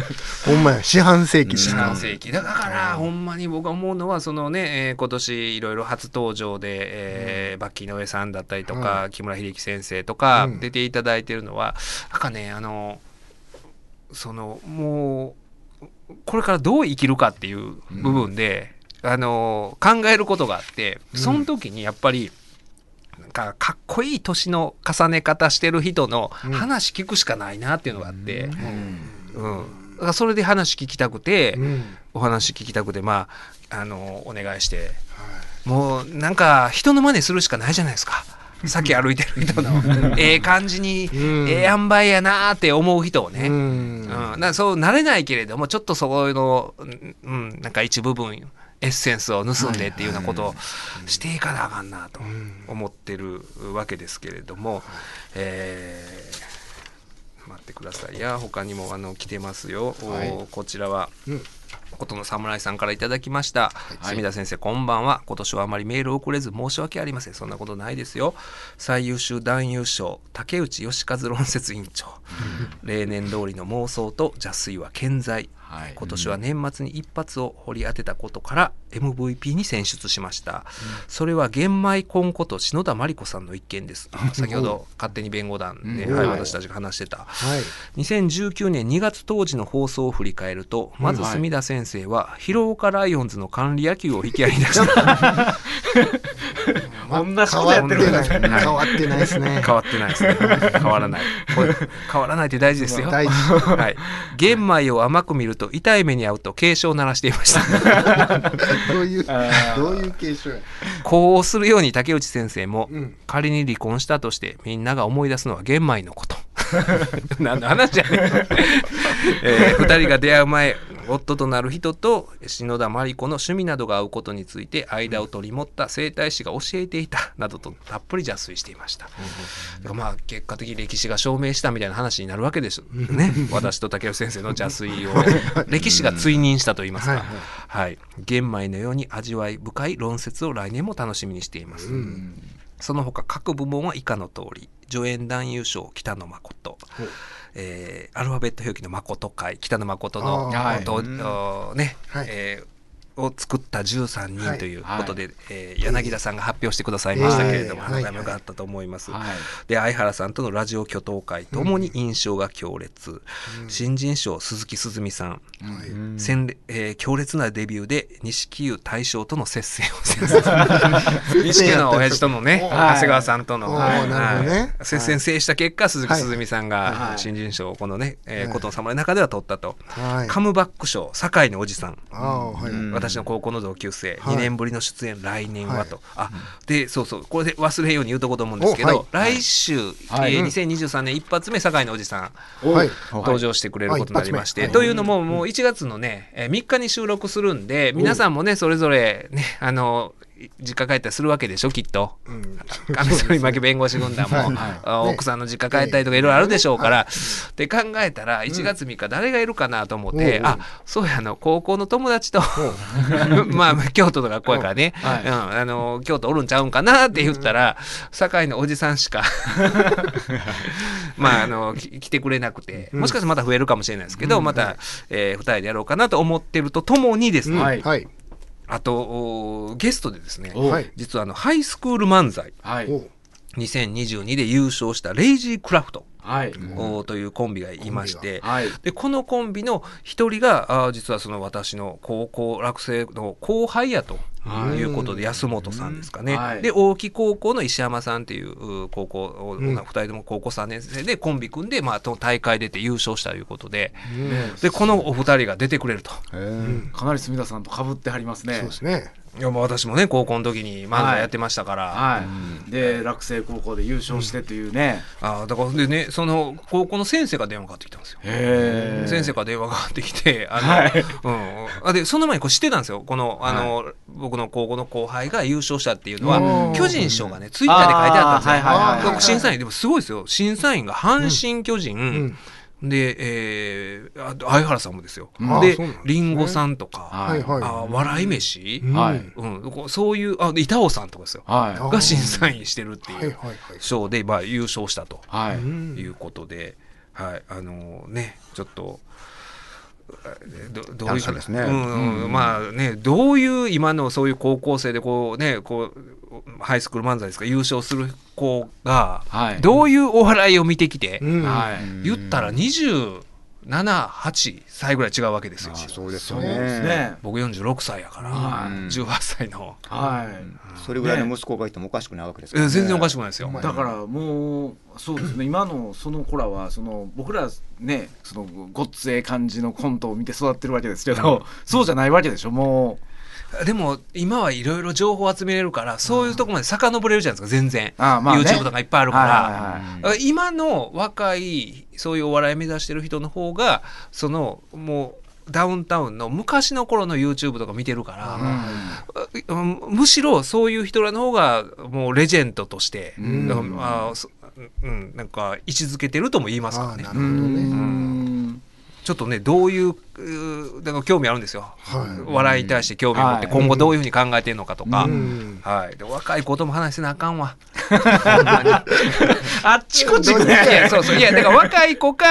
[SPEAKER 3] ほんまや。四半世紀。ですか
[SPEAKER 2] 半世紀。だからほんまに僕は思うのはそのね、えー今年いろいろ初登場で、えーバッキーの上さんだったりとか、木村秀樹先生とか
[SPEAKER 3] うん。
[SPEAKER 2] 出ていただいてるのは、なんかねあのそのもうこれからどう生きるかっていう部分で、あの考えることがあってその時にやっぱり、かかっこいい年の重ね方してる人の話聞くしかないなっていうのがあって、うん。だからそれで話聞きたくて、
[SPEAKER 3] うん。
[SPEAKER 2] お話聞きたくてまああのお願いして、もうなんか人の真似するしかないじゃないですか。さっき歩いてる人の。ええ感じに、
[SPEAKER 3] うん。
[SPEAKER 2] ええ塩梅やなーって思う人をね、
[SPEAKER 3] う
[SPEAKER 2] うん。
[SPEAKER 3] ん
[SPEAKER 2] だからそうなれないけれどもちょっとそういうの、うんうん、なんか一部分エッセンスを盗んでっていうようなことをしていかなあかんなと思ってるわけですけれども、えー待ってください。や他にもあの来てますよ、お
[SPEAKER 3] はい。
[SPEAKER 2] こちらは、
[SPEAKER 3] うん。
[SPEAKER 2] ことの侍さんからいただきました、墨田先生こんばんは。今年はあまりメールを送れず申し訳ありません。そんなことないですよ。最優秀男優賞竹内義和論説委員長。例年通りの妄想と邪推は健在
[SPEAKER 4] はい。
[SPEAKER 2] 今年は年末に一発を掘り当てたことから MVP に選出しました、それは玄米コンこと篠田真理子さんの一件です。あ 先ほど勝手に弁護団で、
[SPEAKER 4] うん。
[SPEAKER 2] はい、
[SPEAKER 3] はい
[SPEAKER 2] 私たちが話してた。
[SPEAKER 3] はい。
[SPEAKER 2] 2019年2月当時の放送を振り返るとまず
[SPEAKER 4] はい
[SPEAKER 2] 墨田先生は広岡ライオンズの管理野球を引き合いに出した
[SPEAKER 4] 同じ
[SPEAKER 3] 変
[SPEAKER 4] ことやってる
[SPEAKER 3] わってない。変わってないですね。
[SPEAKER 2] 変わってないですね。変わらない。変わらないって大事ですよ。
[SPEAKER 3] 大事。
[SPEAKER 2] はい、玄米を甘く見ると痛い目に遭うと警鐘を鳴らしていました。
[SPEAKER 3] どういうどういう継承や？
[SPEAKER 2] こうするように竹内先生も、
[SPEAKER 3] うん。
[SPEAKER 2] 仮に離婚したとしてみんなが思い出すのは玄米のこと。何の話やねん、えー二人が出会う前 夫となる人と篠田麻里子の趣味などが合うことについて間を取り持った整体師が教えていたなどとたっぷり邪推していました、だからまあ結果的に歴史が証明したみたいな話になるわけです。ね。私と竹内先生の邪推を歴史が追認したと言いますか、
[SPEAKER 3] はい
[SPEAKER 2] はい、玄米のように味わい深い論説を来年も楽しみにしています、その他各部門は以下の通り。助演男優賞北野誠えーアルファベット表記の誠会北野誠の
[SPEAKER 4] はい。
[SPEAKER 2] ね、
[SPEAKER 3] はい。
[SPEAKER 2] えーを作った13人ということで、
[SPEAKER 4] は
[SPEAKER 2] えー柳田さんが発表してくださいましたけれども、
[SPEAKER 3] えーはい。
[SPEAKER 2] 話が良かったと思います。
[SPEAKER 4] はい。
[SPEAKER 2] で相原さんとのラジオ巨頭会ともに印象が強烈、新人賞鈴木すずみさん、
[SPEAKER 3] はい。
[SPEAKER 2] 鮮烈えー強烈なデビューで錦湯大将との接戦を錦湯 の親父とのね
[SPEAKER 3] お
[SPEAKER 2] 長谷川さんとの、
[SPEAKER 3] ね。
[SPEAKER 2] はい。接戦制した結果鈴木すずみさんが
[SPEAKER 4] はい。
[SPEAKER 2] 新人賞をこのね「えー
[SPEAKER 3] はい。
[SPEAKER 2] 琴の侍」の中では取ったと、
[SPEAKER 3] はい。
[SPEAKER 2] カムバック賞堺のおじさん。
[SPEAKER 5] うん
[SPEAKER 2] 私の高校の同級生、
[SPEAKER 3] はい。
[SPEAKER 2] 2年ぶりの出演来年はと、
[SPEAKER 3] はい。
[SPEAKER 2] あでそうそうこれで忘れんように言うとこうと思うんですけど、
[SPEAKER 3] おはい。
[SPEAKER 2] 来週、
[SPEAKER 4] はい。
[SPEAKER 2] えー2023年一発目堺のおじさん
[SPEAKER 3] はい。
[SPEAKER 2] 登場してくれることになりまして、
[SPEAKER 3] はい。
[SPEAKER 2] というのももう1月のね、えー3日に収録するんで皆さんもねそれぞれねあの実家帰ったりするわけでしょきっと。
[SPEAKER 3] うん。
[SPEAKER 2] 亀反巻弁護士軍団も、
[SPEAKER 3] はい。
[SPEAKER 2] あ奥さんの実家帰ったりとかいろいろあるでしょうから、って考えたら1月3日誰がいるかなと思って、
[SPEAKER 3] うん
[SPEAKER 2] あそうやあの高校の友達と まあ京都の学校やからね、
[SPEAKER 4] はい。
[SPEAKER 2] うん、あの京都おるんちゃうんかなって言ったら、堺のおじさんしか まああのき来てくれなくて、もしかしたらまた増えるかもしれないですけど、また、え2人でやろうかなと思ってるとともにですね、
[SPEAKER 4] はい
[SPEAKER 2] あとおゲストでですね
[SPEAKER 4] お。
[SPEAKER 3] はい。
[SPEAKER 2] 実はあのハイスクール漫才。
[SPEAKER 4] はい。
[SPEAKER 3] お。
[SPEAKER 2] 2022で優勝したレイジークラフト、
[SPEAKER 4] はい。
[SPEAKER 2] おというコンビがいまして、
[SPEAKER 4] はい。
[SPEAKER 2] でこのコンビの一人があー実はその私の高校落成の後輩やと。
[SPEAKER 4] はい。
[SPEAKER 2] いうことで安本さんですかね、
[SPEAKER 4] はい。
[SPEAKER 2] で大木高校の石山さんっていうう高校、
[SPEAKER 3] うん。
[SPEAKER 2] 2人とも高校3年生でコンビ組んで、まあ、と大会出て優勝したということで。
[SPEAKER 4] ね
[SPEAKER 2] でこのお二人が出てくれると。
[SPEAKER 4] かなり墨田さんと被ってはりますね。
[SPEAKER 3] そうですね
[SPEAKER 2] いやもう私もね高校の時に漫才やってましたから、
[SPEAKER 4] はい。で落成高校で優勝してというね。
[SPEAKER 2] あーだからでねその高校の先生が電話かかってきたんですよ。
[SPEAKER 4] へえ
[SPEAKER 2] 先生から電話がかかってきて、あの、
[SPEAKER 4] はい。
[SPEAKER 2] うん、あでその前にこう知ってたんですよ。このあの、僕の高校の後輩が優勝したっていうの
[SPEAKER 3] うん
[SPEAKER 2] は巨人賞がねツイッターで書いてあったんですよ。
[SPEAKER 4] はいはいはい
[SPEAKER 3] はい
[SPEAKER 2] 審査員でもすごいですよ。審査員が阪神巨人、
[SPEAKER 3] ん
[SPEAKER 2] で、えー、相原さんもですよ。
[SPEAKER 3] うん。
[SPEAKER 2] でりんごさんとか、
[SPEAKER 4] はい
[SPEAKER 3] はい
[SPEAKER 2] あ笑い飯、
[SPEAKER 3] うん。
[SPEAKER 4] はい。
[SPEAKER 2] うん、こうそういうあで板尾さんとかですよ。
[SPEAKER 4] はい。
[SPEAKER 3] あ
[SPEAKER 2] が審査員してるっていう
[SPEAKER 3] はいはいはい。
[SPEAKER 2] 賞で、まあ、優勝したと。
[SPEAKER 4] い。
[SPEAKER 3] う
[SPEAKER 2] ことで、はい、あのね、ちょっと。どどういう
[SPEAKER 5] ね。
[SPEAKER 2] うんうんまあねどういう今のそういう高校生でこうねこうハイスクール漫才ですか優勝する子が、
[SPEAKER 4] はい。
[SPEAKER 2] どういうお笑いを見てきて、
[SPEAKER 3] うん。
[SPEAKER 4] はい。
[SPEAKER 2] 言ったら278歳ぐらい違うわけですよ。
[SPEAKER 5] あ。そうですよ
[SPEAKER 4] そうです
[SPEAKER 5] ね。
[SPEAKER 4] ね。
[SPEAKER 2] 僕46歳やから、
[SPEAKER 4] はい
[SPEAKER 2] 18歳の、
[SPEAKER 4] はい。
[SPEAKER 5] それぐらいの息子がいてもおかしくないわけです
[SPEAKER 2] え全然おかし
[SPEAKER 5] く
[SPEAKER 2] くないですよ。
[SPEAKER 4] だからもうそうですね。今のその子らはその僕らねそのごっつええ感じのコントを見て育ってるわけですけど、そうじゃないわけでしょも
[SPEAKER 2] でも今はいろいろ情報集めれるからそういうとこまで遡れるじゃないですか全然、
[SPEAKER 4] あまあね。
[SPEAKER 2] YouTube とかいっぱいあるから、
[SPEAKER 4] はいはい。
[SPEAKER 2] 今の若いそういうお笑い目指してる人の方がそのもうダウンタウンの昔の頃の YouTube とか見てるから、うん。むしろそういう人らの方がもうレジェンドとして、
[SPEAKER 4] ん。
[SPEAKER 2] だからあそうん、なんか位置づけてるとも言いますからね
[SPEAKER 3] な。るほどね。
[SPEAKER 4] うん
[SPEAKER 2] ちょっとねどういうだから興味あるんですよ、
[SPEAKER 3] は
[SPEAKER 2] 笑いに対して興味を持って
[SPEAKER 4] はい。
[SPEAKER 2] 今後どういうふうに考えてるのかとか、
[SPEAKER 3] うん。
[SPEAKER 2] はい、で若い子とも話せなあかんわ。
[SPEAKER 4] あっちこっち
[SPEAKER 3] どうに
[SPEAKER 2] いやそうそう。いやだから若い子か、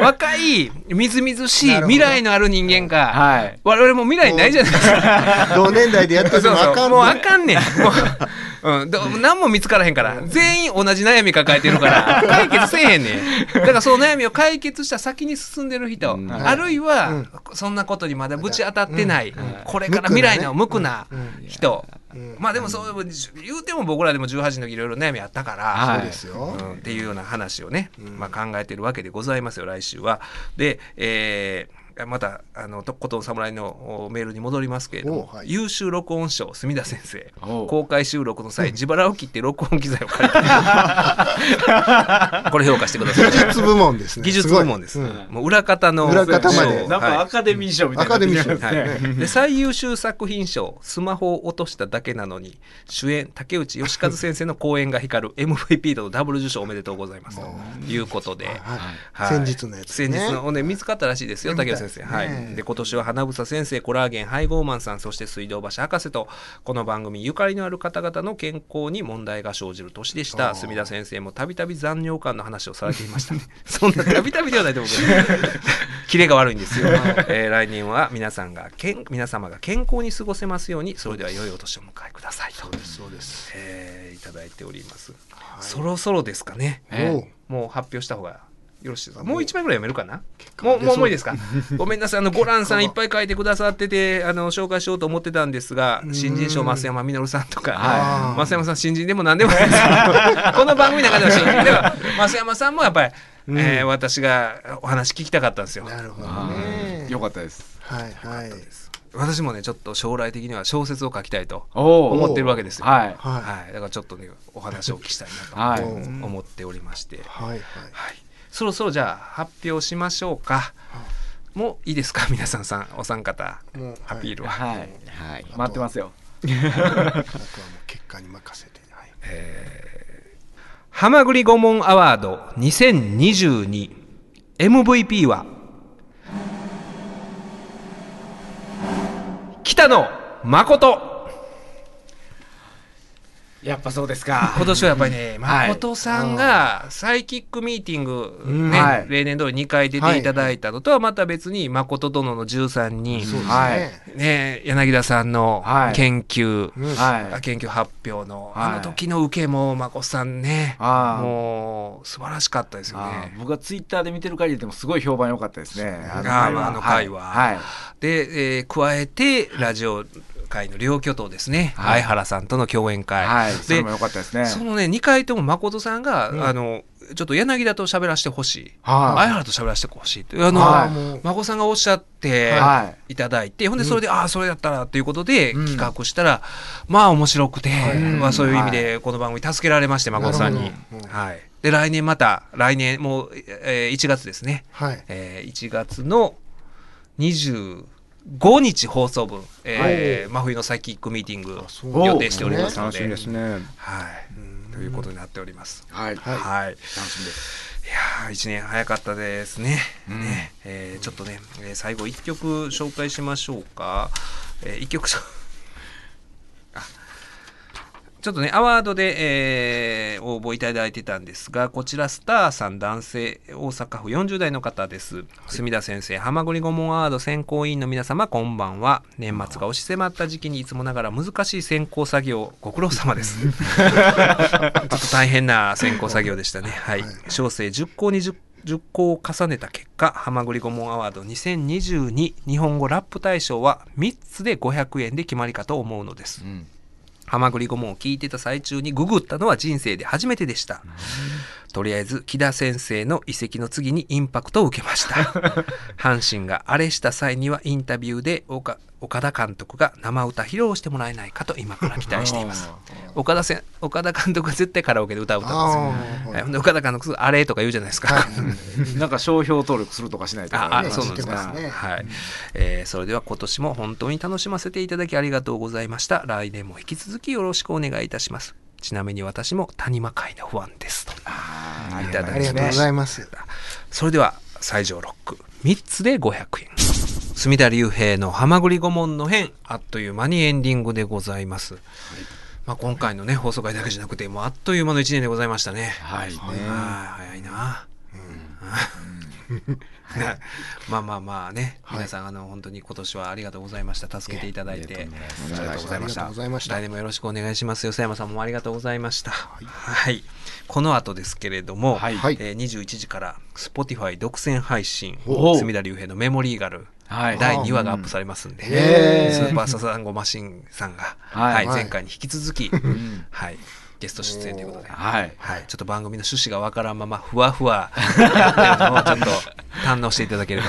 [SPEAKER 2] 若いみずみずしい未来のある人間か、
[SPEAKER 4] はい。
[SPEAKER 2] 我々も未来ないじゃないですか。
[SPEAKER 3] 同年代でやって
[SPEAKER 2] そうそう
[SPEAKER 3] てもあかん
[SPEAKER 2] もうあかんねんもう、うん、ど何も見つからへんから。全員同じ悩み抱えてるから。解決せえへんねん。だからその悩みを解決した先に進んでる人、
[SPEAKER 5] うん。
[SPEAKER 2] あるいは、
[SPEAKER 3] うん。
[SPEAKER 2] そんなことにまだぶち当たってない、
[SPEAKER 3] うん。
[SPEAKER 2] これから未来の無垢な
[SPEAKER 3] うん。
[SPEAKER 2] 人、
[SPEAKER 3] うん。
[SPEAKER 2] まあでもそう言うても僕らでも18の時いろいろ悩みあったから、
[SPEAKER 4] はい。
[SPEAKER 3] そうですよ。
[SPEAKER 2] うん。っていうような話をね、
[SPEAKER 3] うん。
[SPEAKER 2] まあ、考えてるわけでございますよ来週は。で、えーまたあの「とことん侍」のおメールに戻りますけれども、
[SPEAKER 3] おはい。
[SPEAKER 2] 優秀録音賞墨田先生。公開収録の際自腹を切って録音機材を借りて。これ評価してください。
[SPEAKER 3] 技術部門ですね。
[SPEAKER 2] 技術部門です、
[SPEAKER 3] うん。
[SPEAKER 2] もう裏方の
[SPEAKER 3] 裏方まで。
[SPEAKER 2] 賞
[SPEAKER 4] なんかアカデミー賞みたいな
[SPEAKER 3] アカデミー賞
[SPEAKER 4] ですね。
[SPEAKER 2] はい、で最優秀作品賞スマホを落としただけなのに主演竹内義和先生の講演が光る MVP とダブル受賞おめでとうございます。ということで、
[SPEAKER 3] はい。
[SPEAKER 2] はい。
[SPEAKER 3] 先日のやつね。
[SPEAKER 2] 先日のね見つかったらしいですよ竹内先生、はい。
[SPEAKER 3] ね
[SPEAKER 2] で今年は花房先生コラーゲン配合マンさんそして水道橋博士とこの番組ゆかりのある方々の健康に問題が生じる年でした。墨田先生もたびたび残尿感の話をされていました。ね そんなたびたびではないと思うけど キレが悪いんですよ、えー来年は皆さんがけん皆様が健康に過ごせますようにそれでは良いお年をお迎えください。と
[SPEAKER 3] そうです。
[SPEAKER 2] えーいただいております、そろそろですかね。
[SPEAKER 4] え
[SPEAKER 3] おう。
[SPEAKER 2] もう発表した方がよろしいですか？もう一枚ぐらい読めるかな？
[SPEAKER 3] 果
[SPEAKER 2] もうもうもういいですか？ごめんなさい。あのゴランさんいっぱい書いてくださっててあの紹介しようと思ってたんですが
[SPEAKER 3] うん。
[SPEAKER 2] 新人賞増山実さんとか、
[SPEAKER 3] はい。
[SPEAKER 2] 増山さん新人でも何でもないです。この番組の中では新人では 増山さんもやっぱり、
[SPEAKER 3] うん。
[SPEAKER 2] えー私がお話聞きたかったんですよ。
[SPEAKER 3] なるほど
[SPEAKER 4] あ
[SPEAKER 3] ね
[SPEAKER 4] ーよかったです。
[SPEAKER 3] はいはい。
[SPEAKER 2] 私もねちょっと将来的には小説を書きたいと
[SPEAKER 4] お
[SPEAKER 2] 思ってるわけですよ。
[SPEAKER 4] はい。
[SPEAKER 3] は
[SPEAKER 2] はい、だからちょっとねお話をお聞きしたいな
[SPEAKER 4] はい。
[SPEAKER 2] と思っておりまして、
[SPEAKER 3] いはいはい。
[SPEAKER 2] はい、そろそろじゃあ発表しましょうか。もういいですか？皆さんさんお三方
[SPEAKER 3] もう
[SPEAKER 2] アピールは。
[SPEAKER 4] はい。
[SPEAKER 5] はい。
[SPEAKER 4] 待ってますよ。
[SPEAKER 3] あとはもう結果に任せて。はい。
[SPEAKER 2] ハマグリ顧問アワード 2022MVP は北野誠
[SPEAKER 4] やっぱそうですか。
[SPEAKER 2] 今年はやっぱりね
[SPEAKER 4] はい
[SPEAKER 2] 誠さんがサイキックミーティング、
[SPEAKER 3] うん。
[SPEAKER 2] ね
[SPEAKER 4] はい。
[SPEAKER 2] 例年通り2回出ていただいたのとはまた別に誠殿の13人、
[SPEAKER 4] はい。
[SPEAKER 3] ね
[SPEAKER 2] ね、柳田さんの
[SPEAKER 4] はい。
[SPEAKER 2] 研究、
[SPEAKER 3] うん。
[SPEAKER 4] はい。
[SPEAKER 2] 研究発表の、
[SPEAKER 4] はい。
[SPEAKER 2] あの時の受けも誠さんねもう素晴らしかったですよ
[SPEAKER 4] あ
[SPEAKER 2] ね
[SPEAKER 4] ー。僕はツイッターで見てる限りでもすごい評判良かったですね。あの
[SPEAKER 2] 回は
[SPEAKER 4] はい。
[SPEAKER 2] で、えー加えてラジオ界の両巨頭ですね、
[SPEAKER 4] はい。
[SPEAKER 2] 相原さんとの共演会、
[SPEAKER 4] はい。それ
[SPEAKER 2] で
[SPEAKER 4] も良かったですね。
[SPEAKER 2] そのね2回とも誠さんが、
[SPEAKER 3] うん
[SPEAKER 2] あのちょっと柳田と喋らせてほしい、
[SPEAKER 4] はい。
[SPEAKER 2] 相原と喋らせてほしいってあの、
[SPEAKER 4] はい。
[SPEAKER 3] もう
[SPEAKER 2] 誠さんがおっしゃって、
[SPEAKER 4] はい。
[SPEAKER 2] いただいてほんでそれで、ああそれだったらということで
[SPEAKER 4] うん。
[SPEAKER 2] 企画したら、まあ面白くて、
[SPEAKER 3] い。
[SPEAKER 2] まあ、そういう意味でこの番組助けられまして誠さんに。はい、で来年また来年もう、えー1月ですね、
[SPEAKER 3] はい。
[SPEAKER 2] えー1月の25日放送分、えー真冬のサイキックミーティング予定しておりますので。
[SPEAKER 5] 楽しみですね。
[SPEAKER 2] はい。
[SPEAKER 3] うん
[SPEAKER 2] ということになっております。
[SPEAKER 4] はい。
[SPEAKER 3] はい。
[SPEAKER 2] はい。
[SPEAKER 4] 楽しみです。
[SPEAKER 2] いやー1年早かったですね。
[SPEAKER 4] うん。
[SPEAKER 2] ね。えーちょっとね、えー最後1曲紹介しましょうか。え1曲しょあちょっとね、アワードで、えー応募いただいてたんですが、こちら、スターさん男性、大阪府40代の方です。墨田先生、浜栗顧問アワード選考委員の皆様、こんばんは。年末が押し迫った時期にいつもながら難しい選考作業、ご苦労様です。ちょっと大変な選考作業でしたね。はい。小生10校に 10, 10校を重ねた結果、ハマグリ顧問アワード2022日本語ラップ大賞は3つで500円で決まりかと思うのです。
[SPEAKER 4] うん
[SPEAKER 2] ハマグリ顧問を聞いてた最中にググったのは人生で初めてでした。とりあえず木田先生の遺跡の次にインパクトを受けました。阪神があれした際にはインタビューで岡岡田監督が生歌披露してもらえないかと今から期待しています。岡田せん岡田監督は絶対カラオケで歌う歌うんですよ。はい。ほんで岡田監督あれとか言うじゃないですか。
[SPEAKER 4] なんか商標登録するとかしないと
[SPEAKER 2] ああ
[SPEAKER 3] ね。
[SPEAKER 2] そうなんですか、
[SPEAKER 3] ね
[SPEAKER 2] はい。えーそれでは今年も本当に楽しませていただきありがとうございました。来年も引き続きよろしくお願いいたしますちなみに私も谷間会のファンですと。
[SPEAKER 4] あ
[SPEAKER 2] いただ
[SPEAKER 3] ありがとうございます。
[SPEAKER 2] それでは西条ロック3つで500円。隅田隆平の「はまぐり顧問の編」あっという間にエンディングでございます、まあ、今回のね放送回だけじゃなくてもうあっという間の1年でございましたね。
[SPEAKER 4] はい。
[SPEAKER 2] はい早いな、ね まあまあまあね、皆さんあの本当に今年はありがとうございました。助けていただいて、ありがとうございました。来年もよろしくお願いします吉山さんもありがとうございました。はい、この後ですけれども、
[SPEAKER 4] はい。
[SPEAKER 3] はい
[SPEAKER 2] えー21時から Spotify 独占配信
[SPEAKER 4] お
[SPEAKER 2] 隅田隆平のメモリーガル
[SPEAKER 4] はい。
[SPEAKER 2] 第2話がアップされますんで、スーパーササンゴマシンさんが、
[SPEAKER 4] はい。
[SPEAKER 2] はい
[SPEAKER 3] はい。
[SPEAKER 2] 前回に引き続き、はい、ゲスト出演ということで、
[SPEAKER 4] はい。
[SPEAKER 2] はい、ちょっと番組の趣旨がわからんままふわふわ やってるのをちょっと堪能していただければ。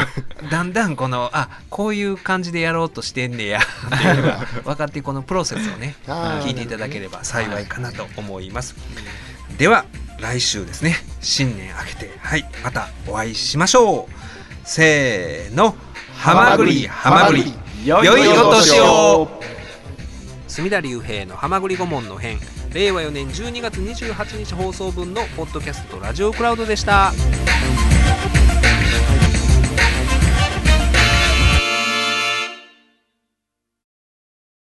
[SPEAKER 2] だんだんこのあこういう感じでやろうとしてんねや。っていうのが分かってこのプロセスをね 聞いていただければ幸いかなと思います。では来週ですね。新年明けてはい。またお会いしましょう。せーの。はまぐりはまぐり
[SPEAKER 4] 良
[SPEAKER 2] 良いお年を
[SPEAKER 4] を
[SPEAKER 2] 隅田隆平の「はまぐり顧問の編」令和4年12月28日放送分のポッドキャストラジオクラウドでした。